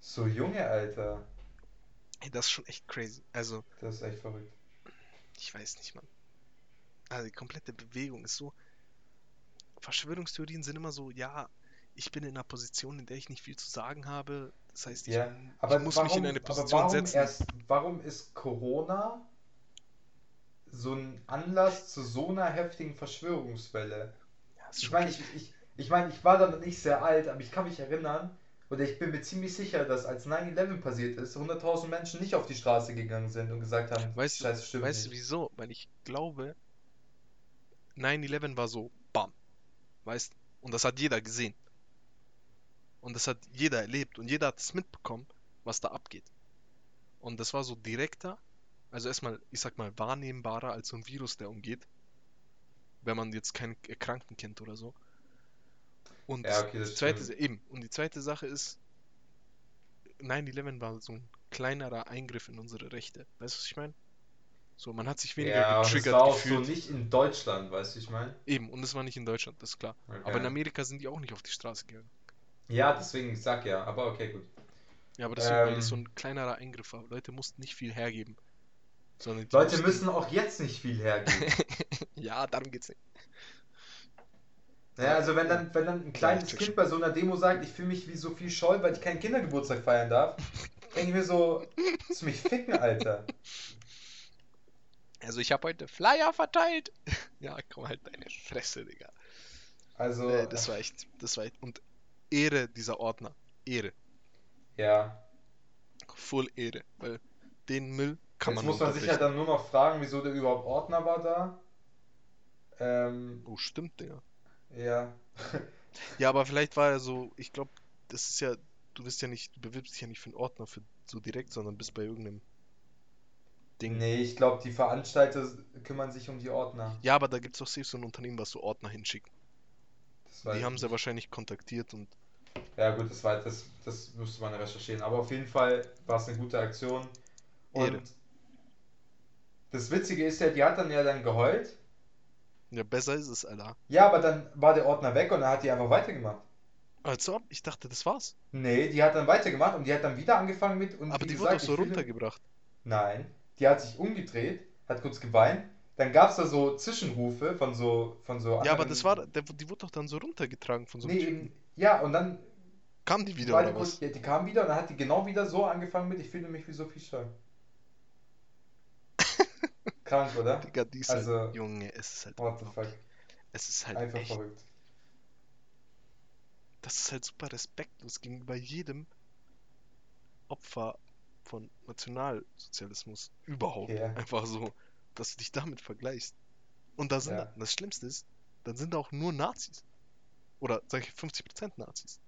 So junge, Alter. Ey, das ist schon echt crazy. Also, Das ist echt verrückt. ich weiß nicht, Mann. Also, die komplette Bewegung ist so. Verschwörungstheorien sind immer so, ja, ich bin in einer Position, in der ich nicht viel zu sagen habe. Das heißt, ich, Ja, aber ich muss warum, mich in eine Position warum setzen. erst, warum ist Corona so ein Anlass zu so einer heftigen Verschwörungswelle? Ich meine, ich, ich, ich meine, ich war da noch nicht sehr alt, aber ich kann mich erinnern, oder ich bin mir ziemlich sicher, dass als 9-11 passiert ist, 100.000 Menschen nicht auf die Straße gegangen sind und gesagt haben, Weißt du, Scheiße, stimmt weißt du nicht. wieso? Weil ich glaube, 9-11 war so, bam. Weißt Und das hat jeder gesehen. Und das hat jeder erlebt und jeder hat es mitbekommen, was da abgeht. Und das war so direkter, also erstmal, ich sag mal, wahrnehmbarer als so ein Virus, der umgeht. Wenn man jetzt keinen Erkrankten kennt oder so. Und Ja, okay, das die zweite, stimmt. eben, und die zweite Sache ist, 9-11 war so ein kleinerer Eingriff in unsere Rechte. Weißt du, was ich meine? So, man hat sich weniger Ja, getriggert war auch gefühlt. so nicht in Deutschland, weißt du, ich meine? Eben, und es war nicht in Deutschland, das ist klar. Aber in Okay. Amerika sind die auch nicht auf die Straße gegangen. Ja, deswegen, ich sag ja, aber okay, gut. Ja, aber deswegen, weil das so Ähm. ein kleinerer Eingriff war. Leute mussten nicht viel hergeben. Sondern Leute müssen auch jetzt nicht viel hergeben. ja, darum geht's nicht. Naja, also wenn dann, wenn dann ein kleines check Kind bei so einer Demo sagt, ich fühle mich wie Sophie Scholl, weil ich keinen Kindergeburtstag feiern darf, denke ich mir so, willst du mich ficken, Alter? Also ich habe heute Flyer verteilt. ja, komm halt deine Fresse, Digga. Also, Nee, das war echt, das war echt. Und Ehre dieser Ordner. Ehre. ja. Full Ehre. Weil den Müll kann Jetzt man muss man sich unterbrechen. dann nur noch fragen, wieso der überhaupt Ordner war da. Ähm, Oh, stimmt, Digga. ja. Ja, aber vielleicht war er so, ich glaube, das ist ja, du bist ja nicht, du bewirbst dich ja nicht für einen Ordner für so direkt, sondern bist bei irgendeinem Ding. Nee, ich glaube, die Veranstalter kümmern sich um die Ordner. Ja, aber da gibt's doch safe so ein Unternehmen, was so Ordner hinschickt. Die haben sie nicht. wahrscheinlich kontaktiert und Ja, gut, das, war, das, das müsste man recherchieren. Aber auf jeden Fall war es eine gute Aktion. Und Ehre. Das Witzige ist ja, die hat dann ja dann geheult. ja, besser ist es, Alter. Ja, aber dann war der Ordner weg und dann hat die einfach weitergemacht. Also, ob? ich dachte, das war's. Nee, die hat dann weitergemacht und die hat dann wieder angefangen mit. Und Aber die gesagt, wurde doch so runtergebracht. Nein, die hat sich umgedreht, hat kurz geweint. Dann gab es da so Zwischenrufe von so von so Ja, aber das war, der, die wurde doch dann so runtergetragen von so einem Nee, eben, ja, und dann Kam die wieder oder die, was? kurz, ja, die kam wieder und dann hat die genau wieder so angefangen mit, ich fühle mich wie Sophie Scholl. Krank, oder? Digga, die ist Also- Junge, es ist halt, What the fuck? es ist halt Einfach echt, verrückt. das ist halt super respektlos gegenüber jedem Opfer von Nationalsozialismus überhaupt. Ja. Einfach so, dass du dich damit vergleichst. Und da sind, Ja. da, das Schlimmste ist, dann sind da auch nur Nazis. Oder sag ich 50% Nazis.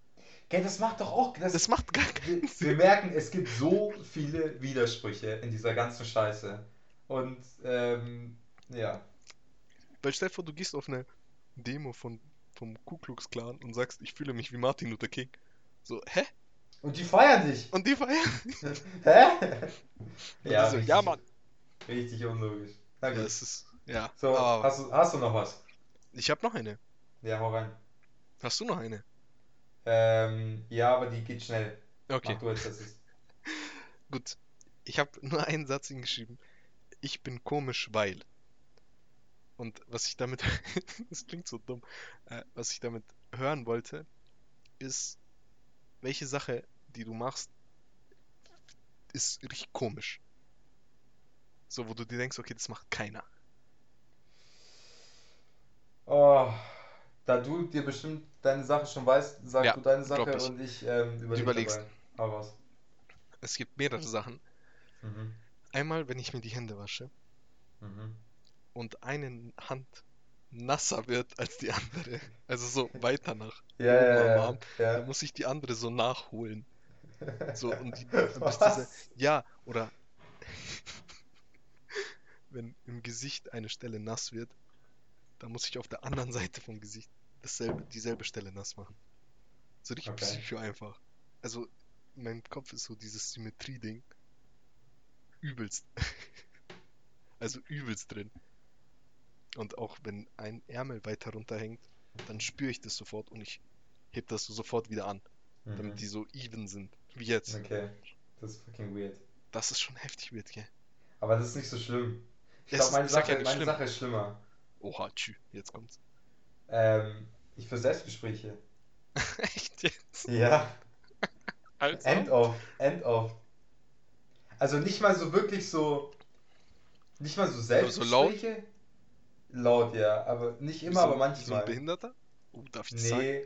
Gell, das macht doch auch. Das, Das macht gar keinen wir, Sinn. wir merken, es gibt so viele Widersprüche in dieser ganzen Scheiße. Und, ähm, ja. Weil stell dir vor, du gehst auf eine Demo von, vom Ku Klux Klan und sagst, ich fühle mich wie Martin Luther King. So, hä? Und die feiern dich. Und die feiern. Hä? Ja, so, richtig, ja, Mann. richtig unlogisch. Na Ja, gut. es ist, ja. So, aber hast du, hast du noch was? ich habe noch eine. Ja, hau rein. Hast du noch eine? Ähm, ja, aber die geht schnell. Okay, Mach du jetzt das ist. gut. Ich habe nur einen Satz hingeschrieben. Ich bin komisch, weil. Und was ich damit, das klingt so dumm, äh, was ich damit hören wollte, ist, welche Sache, die du machst, ist richtig komisch. So, wo du dir denkst, okay, das macht keiner. Oh, da du dir bestimmt deine Sache schon weißt, sag Ja, du deine Sache ich. und ich ähm, überlege überlegst. dabei. Hau raus. Es gibt mehrere Sachen. Mhm. Einmal, wenn ich mir die Hände wasche Mhm. und eine Hand nasser wird als die andere, also so weiter nach Ja, ja, Arm, ja. dann muss ich die andere so nachholen. So, und die, diese, ja, oder wenn im Gesicht eine Stelle nass wird, dann muss ich auf der anderen Seite vom Gesicht dasselbe, dieselbe Stelle nass machen. So richtig Okay. psycho einfach. Also, in meinem Kopf ist so dieses Symmetrie-Ding übelst. also übelst drin. Und auch wenn ein Ärmel weiter runterhängt, dann spüre ich das sofort und ich heb das so sofort wieder an, damit Mhm. die so even sind. Wie jetzt. Okay, das ist fucking weird. Das ist schon heftig weird, gell? Aber das ist nicht so schlimm. Ich glaube, meine, Sache, ja meine schlimm. Sache ist schlimmer. Oha, tschü, jetzt kommt's. Ähm, ich für Selbstgespräche. Echt jetzt? Ja. Also? End of. End of. Also nicht mal so wirklich so. Nicht mal so so laut? Selbstgespräche. laut? ja. Aber nicht immer, so, aber Wie so ein manchmal. Behinderter? Oh, darf ich das sagen? Nee.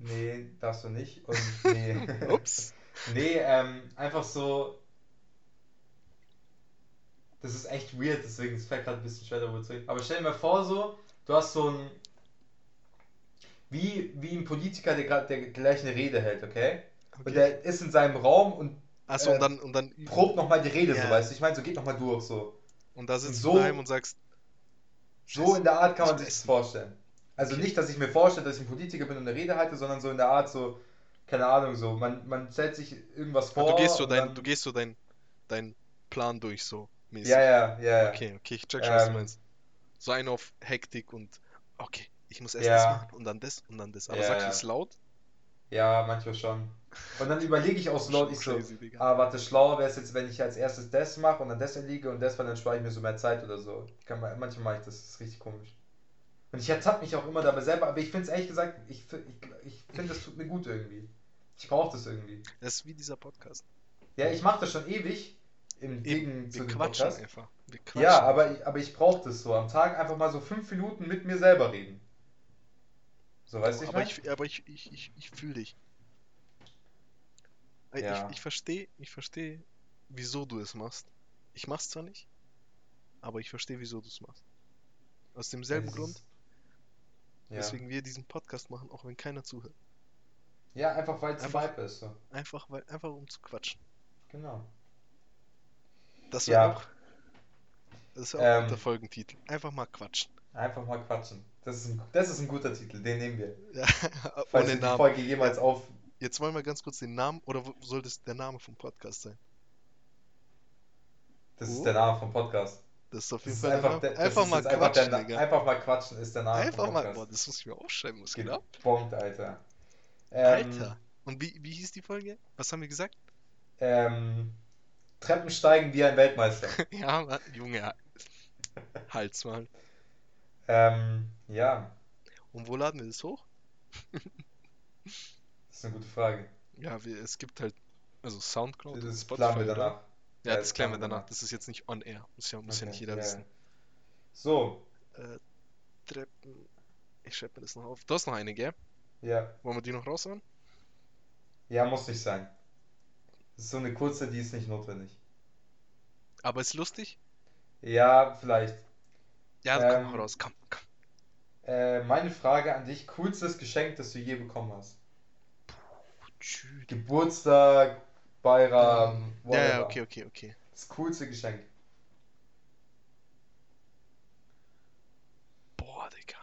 Nee, darfst du nicht. Und nee. Ups. Nee, ähm, einfach so. Das ist echt weird, deswegen ist es fällt gerade ein bisschen schwer darüber zu reden. Aber stell dir mal vor, so, du hast so ein. Wie, wie ein Politiker, der gerade der gleich eine Rede hält, okay? Und Okay. der ist in seinem Raum und Achso, äh, und dann, und dann, probt nochmal die Rede, Ja. so weißt du? Ich meine, so geht nochmal durch, so. und da sitzt so- du daheim und sagst, So in der Art kann man Ich sich das vorstellen. Also Okay. nicht, dass ich mir vorstelle, dass ich ein Politiker bin und eine Rede halte, sondern so in der Art, so, keine Ahnung, so, man, man stellt sich irgendwas vor. du gehst so und dein, dann- du gehst so dein, dein Plan durch, so mäßig. Ja, ja, ja. Okay, okay, ich check schon, was du Ähm, meinst. So ein auf Hektik und, okay, ich muss erst Ja. das machen und dann das und dann das. Aber Ja, sagst du es laut? Ja, manchmal schon. Und dann überlege ich auch so laut, ich so, Crazy, ah, warte, schlauer wäre es jetzt, wenn ich als erstes das mache und dann das erliege und das, weil dann spare ich mir so mehr Zeit oder so. Kann man, manchmal mache ich das, das ist richtig komisch. Und ich ertappe mich auch immer dabei selber, aber ich finde es ehrlich gesagt, ich, ich, ich finde, das tut mir gut irgendwie. Ich brauche das irgendwie. Das ist wie dieser Podcast. Ja, ich mache das schon ewig, im Gegen Eben, zu wir dem quatschen Podcast. einfach. Wir quatschen. Ja, aber, ich- aber ich brauche das so. Am Tag einfach mal so fünf Minuten mit mir selber reden. So, weißt du, ich aber ich, aber ich, ich, ich, ich fühle dich. Ja. Ich, ich verstehe, ich verstehe, wieso du es machst. Ich mach's zwar nicht, aber ich verstehe, wieso du es machst. Aus demselben Das Grund, Ja. weswegen wir diesen Podcast machen, auch wenn keiner zuhört. ja, einfach weil es ein Einfach- Vibe ist. So. Einfach, weil, einfach um zu quatschen. Genau. Das wäre Ja. auch, das wär auch Ähm. der Folgentitel. Einfach mal quatschen. Einfach mal quatschen. Das ist ein, das ist ein guter Titel, den nehmen wir. Ja, Falls wir die Namen. Folge jemals auf. Jetzt wollen wir ganz kurz den Namen, oder soll das der Name vom Podcast sein? Das ist Oh. der Name vom Podcast. Das ist auf jeden ist Fall der einfach, Name. der, Einfach ist mal jetzt einfach, quatschen, der, einfach mal quatschen ist der Name Einfach vom mal, Podcast. boah, das muss ich mir aufschreiben, geht ab? Gebombt, Alter. Ähm, Alter. Und wie, wie hieß die Folge? Was haben wir gesagt? Ähm, Treppen steigen wie ein Weltmeister. ja, Mann, Junge. Halt's mal. Ähm, ja, Und wo laden wir das hoch? das ist eine gute Frage. Ja, wir, es gibt halt, also Soundcloud und Das Spotify, planen wir oder? danach. Ja, Ja, das das klären wir danach. Das ist jetzt nicht on air. Muss ja, muss ja Okay, nicht jeder ja, wissen. ja. So, Treppen. Ich schreibe mir das noch auf. Du hast noch eine, gell? ja. Wollen wir die noch raushauen? Ja, muss nicht sein. Das ist so eine kurze, die ist nicht notwendig. Aber ist lustig? Ja, vielleicht. Ja, komm Ähm, mal raus. Komm, komm. Äh, meine Frage an dich: coolstes Geschenk, das du je bekommen hast? Tschüss. Geburtstag, Bayram, Ja, whatever. ja, okay, okay, okay. Das coolste Geschenk. Boah, Digga.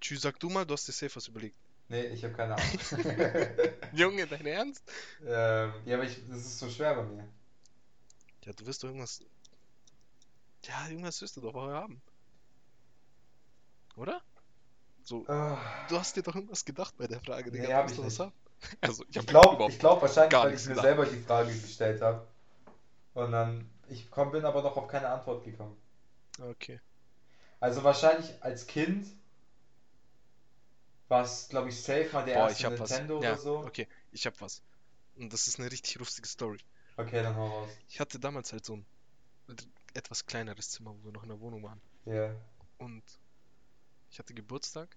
Tschüss, sag du mal, du hast dir safe was überlegt. Nee, ich habe keine Ahnung. Junge, dein Ernst? ähm, ja, aber ich, das ist so schwer bei mir. Ja, du wirst doch irgendwas. Ja, irgendwas wirst du doch auch haben. Oder? So, Ah, du hast dir doch irgendwas gedacht bei der Frage, Digga. Nee, du hab ich was nicht. Also, ich ich glaube glaub wahrscheinlich, weil ich mir gedacht. selber die Frage gestellt habe. Und dann, ich komm, bin aber noch auf keine Antwort gekommen. Okay. Also wahrscheinlich als Kind war es, glaube ich, safe mal der Boah, erste ich hab was. Nintendo Ja, oder so. okay, ich hab was. Und das ist eine richtig lustige Story. Okay, dann hau raus. Ich hatte damals halt so ein etwas kleineres Zimmer, wo wir noch in der Wohnung waren. Ja. Und ich hatte Geburtstag.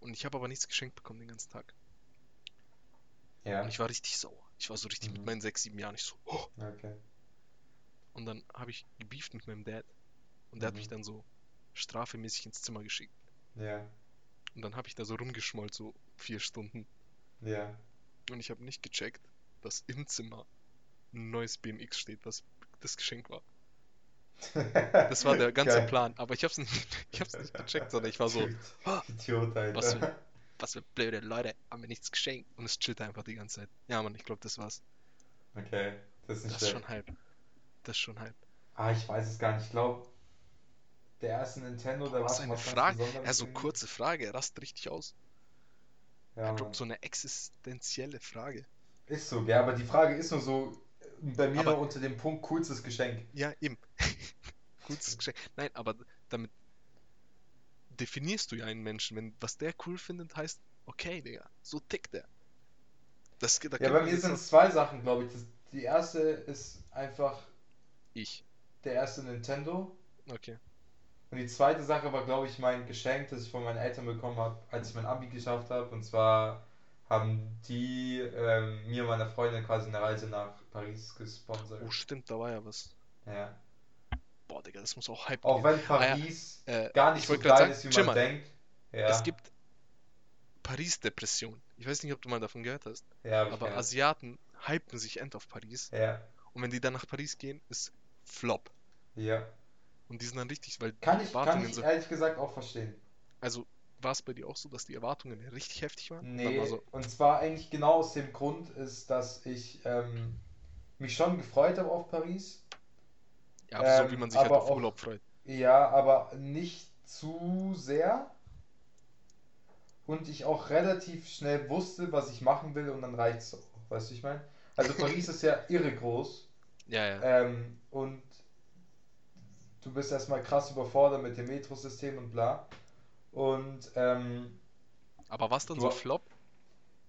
Und ich habe aber nichts geschenkt bekommen den ganzen Tag. Ja. Und ich war richtig sauer. Ich war so richtig mit Mhm. meinen sechs, sieben Jahren. Ich so, oh. Okay. Und dann habe ich gebieft mit meinem Dad. Und der hat Mhm. mich dann so strafemäßig ins Zimmer geschickt. Ja. Und dann habe ich da so rumgeschmollt, so vier Stunden. Ja. Und ich habe nicht gecheckt, dass im Zimmer ein neues BMX steht, was das Geschenk war. Das war der ganze Geil. Plan. Aber ich hab's nicht, ich hab's nicht gecheckt, sondern ich war so, "Ah, Idiot, Alter. Was für- was für blöde Leute, haben mir nichts geschenkt. Und es chillt einfach die ganze Zeit. Ja, Mann, ich glaube, das war's. Okay, das ist nicht Das ist schon halb. Das ist schon halb. Ah, ich weiß es gar nicht. Ich glaube, der erste Nintendo, der war Was schon eine Frage. Ja, so kurze Frage, er rastet richtig aus. Ja, Er so eine existenzielle Frage. Ist so, ja, aber die Frage ist nur so, bei mir Aber- noch unter dem Punkt coolstes Geschenk. Ja, eben. Gutes Geschenk. Nein, aber damit definierst du ja einen Menschen. Wenn was der cool findet, heißt, okay, Digga, so tickt der. Das, da Ja, bei mir sind es zwei Sachen, glaube ich. Das, die erste ist einfach ich. der erste Nintendo. Okay. Und die zweite Sache war, glaube ich, mein Geschenk, das ich von meinen Eltern bekommen habe, als ich mein Abi geschafft habe. Und zwar haben die ähm, mir und meiner Freundin quasi eine Reise nach Paris gesponsert. Oh, stimmt, da war ja was. Ja. Boah, Digga, das muss auch Hype Auch geben. wenn Paris Äh, gar nicht ich so klein sagen, ist, wie man mal. denkt. Ja, Es gibt Paris-Depression. Ich weiß nicht, ob du mal davon gehört hast, ja, aber gehört. Asiaten hypen sich end auf Paris. Ja, Und wenn die dann nach Paris gehen, ist Flop. ja. Und die sind dann richtig, weil Kann ich, kann Erwartungen ich so. ehrlich gesagt auch verstehen. Also war es bei dir auch so, dass die Erwartungen richtig heftig waren? Nee, war so, und zwar eigentlich genau aus dem Grund ist, dass ich ähm, mich schon gefreut habe auf Paris. Ja, aber so ähm, wie man sich halt auf Urlaub freut. Ja, aber nicht zu sehr. und ich auch relativ schnell wusste, was ich machen will und dann reicht's auch. Weißt du, ich meine? Also Paris ist ja irre groß Ja, ja. ähm, und du bist erstmal krass überfordert mit dem Metrosystem und bla. Und ähm, Aber was dann so Flop?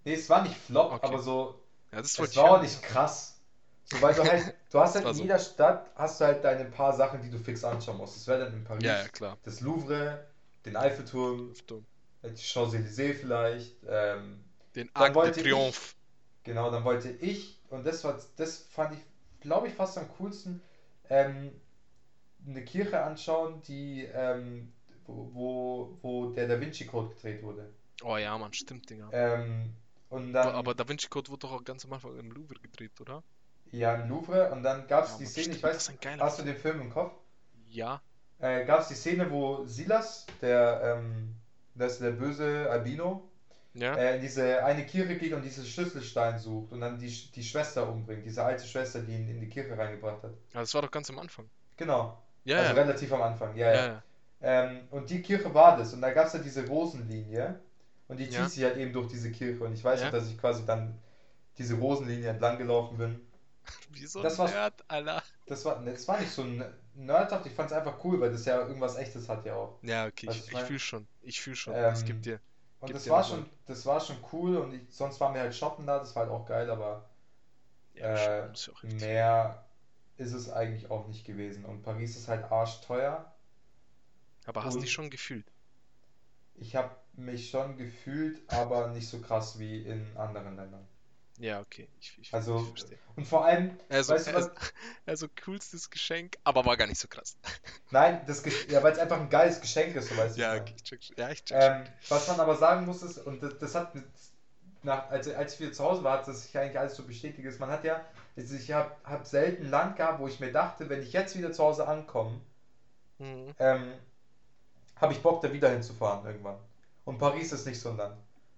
nee, es war nicht Flop, Okay. aber so Ja, das Es war auch nicht krass. So, weil du halt, du hast halt in so. jeder Stadt hast du halt deine paar Sachen, die du fix anschauen musst. Das wäre dann in Paris Ja, ja, klar. das Louvre, den Eiffelturm, die Champs-Élysées vielleicht. Ähm, Den Arc de Triomphe. genau, dann wollte ich, und das war, das fand ich, glaube ich, fast am coolsten, ähm, eine Kirche anschauen, die, ähm, wo, wo, der Da Vinci Code gedreht wurde. Oh ja, Mann, stimmt, Digga. Ähm, und Aber, dann, aber Da Vinci Code wurde doch auch ganz am Anfang im Louvre gedreht, oder? Ja, im Louvre, und dann gab es Ja, die Szene, ich stimmt, weiß, hast du den Film im Kopf? Ja. äh, gab es die Szene, wo Silas, der, ähm, das ist der böse Albino, Ja? äh, in diese eine Kirche geht und diesen Schlüsselstein sucht und dann die, die Schwester umbringt, diese alte Schwester, die ihn in die Kirche reingebracht hat. Ja, das war doch ganz am Anfang. Genau, Ja, also ja. relativ am Anfang, ja, Ja, ja. Ähm, und die Kirche war das und da gab es ja diese Rosenlinie und die zieht sich halt eben durch diese Kirche und ich weiß noch, dass ich quasi dann diese Rosenlinie entlang gelaufen bin. Wie so Das ein war's- Nerd, Alter. Das war, das war nicht so ein nerdhaft, ich fand es einfach cool, weil das ja irgendwas echtes hat ja auch. Ja, okay, Weißt ich, ich ich mein- fühl schon. Ich fühl schon. Ähm, Es gibt dir. Und das war schon, das war schon cool und ich, sonst waren wir halt shoppen da, das war halt auch geil, aber Ja, äh, richtig. mehr ist es eigentlich auch nicht gewesen. Und Paris ist halt arschteuer. Aber hast du dich schon gefühlt? Ich habe mich schon gefühlt, aber nicht so krass wie in anderen Ländern. Ja, okay. Ich, ich, Also, ich verstehe. Und vor allem, Also, weißt du also, was? also coolstes Geschenk, aber war gar nicht so krass. Nein, das ja, weil es einfach ein geiles Geschenk ist, so weißt du. Ja, ich okay, ich check. Ja, ich check Ähm, was man aber sagen muss, ist, und das, das hat mit, nach, als, als ich wieder zu Hause war, hat das sich eigentlich alles so bestätigt. Ist, man hat ja, also ich habe hab selten ein Land gehabt, wo ich mir dachte, wenn ich jetzt wieder zu Hause ankomme. Mhm. ähm, habe ich Bock, da wieder hinzufahren irgendwann. Und Paris ist nicht so ein Land.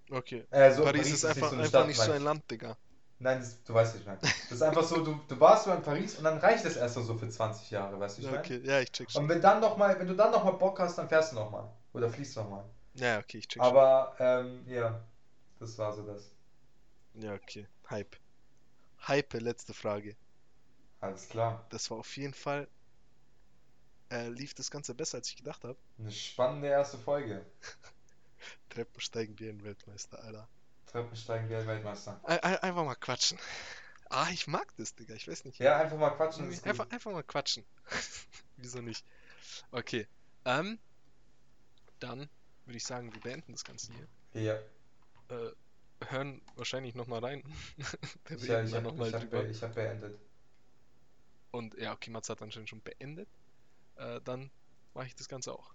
Okay. Äh, so, Paris, ist nicht einfach, so eine einfach nicht so ein. Land, Digga. Nein, das, du weißt nicht, nein. Das ist einfach so, du, du warst so in Paris und dann reicht es erst so für 20 Jahre, weißt du, ich meine? Okay, ja, ich check schon. Und wenn dann noch mal, wenn du dann noch mal Bock hast, dann fährst du noch mal. Oder fließt noch mal. Ja, okay, ich check Aber, ähm, ja, das war so das. schon. Ja, okay. Hype. Hype, letzte Frage. Alles klar. Das war auf jeden Fall. Äh, lief das Ganze besser, als ich gedacht habe. Eine spannende erste Folge. Treppen steigen wir in Weltmeister, Alter. Treppensteigen wir Weltmeister. Ein, ein, einfach mal quatschen. Ah, ich mag das, Digga. Ich weiß nicht. Ja, einfach mal quatschen. Nee, einfach, einfach mal quatschen. Wieso nicht? Okay. Ähm, dann würde ich sagen, wir beenden das Ganze hier. Ja, Äh, hören wahrscheinlich nochmal rein. Ich, ja, ich habe hab, ich hab beendet. Und ja, okay, Mats hat anscheinend schon beendet. Äh, dann mache ich das Ganze auch.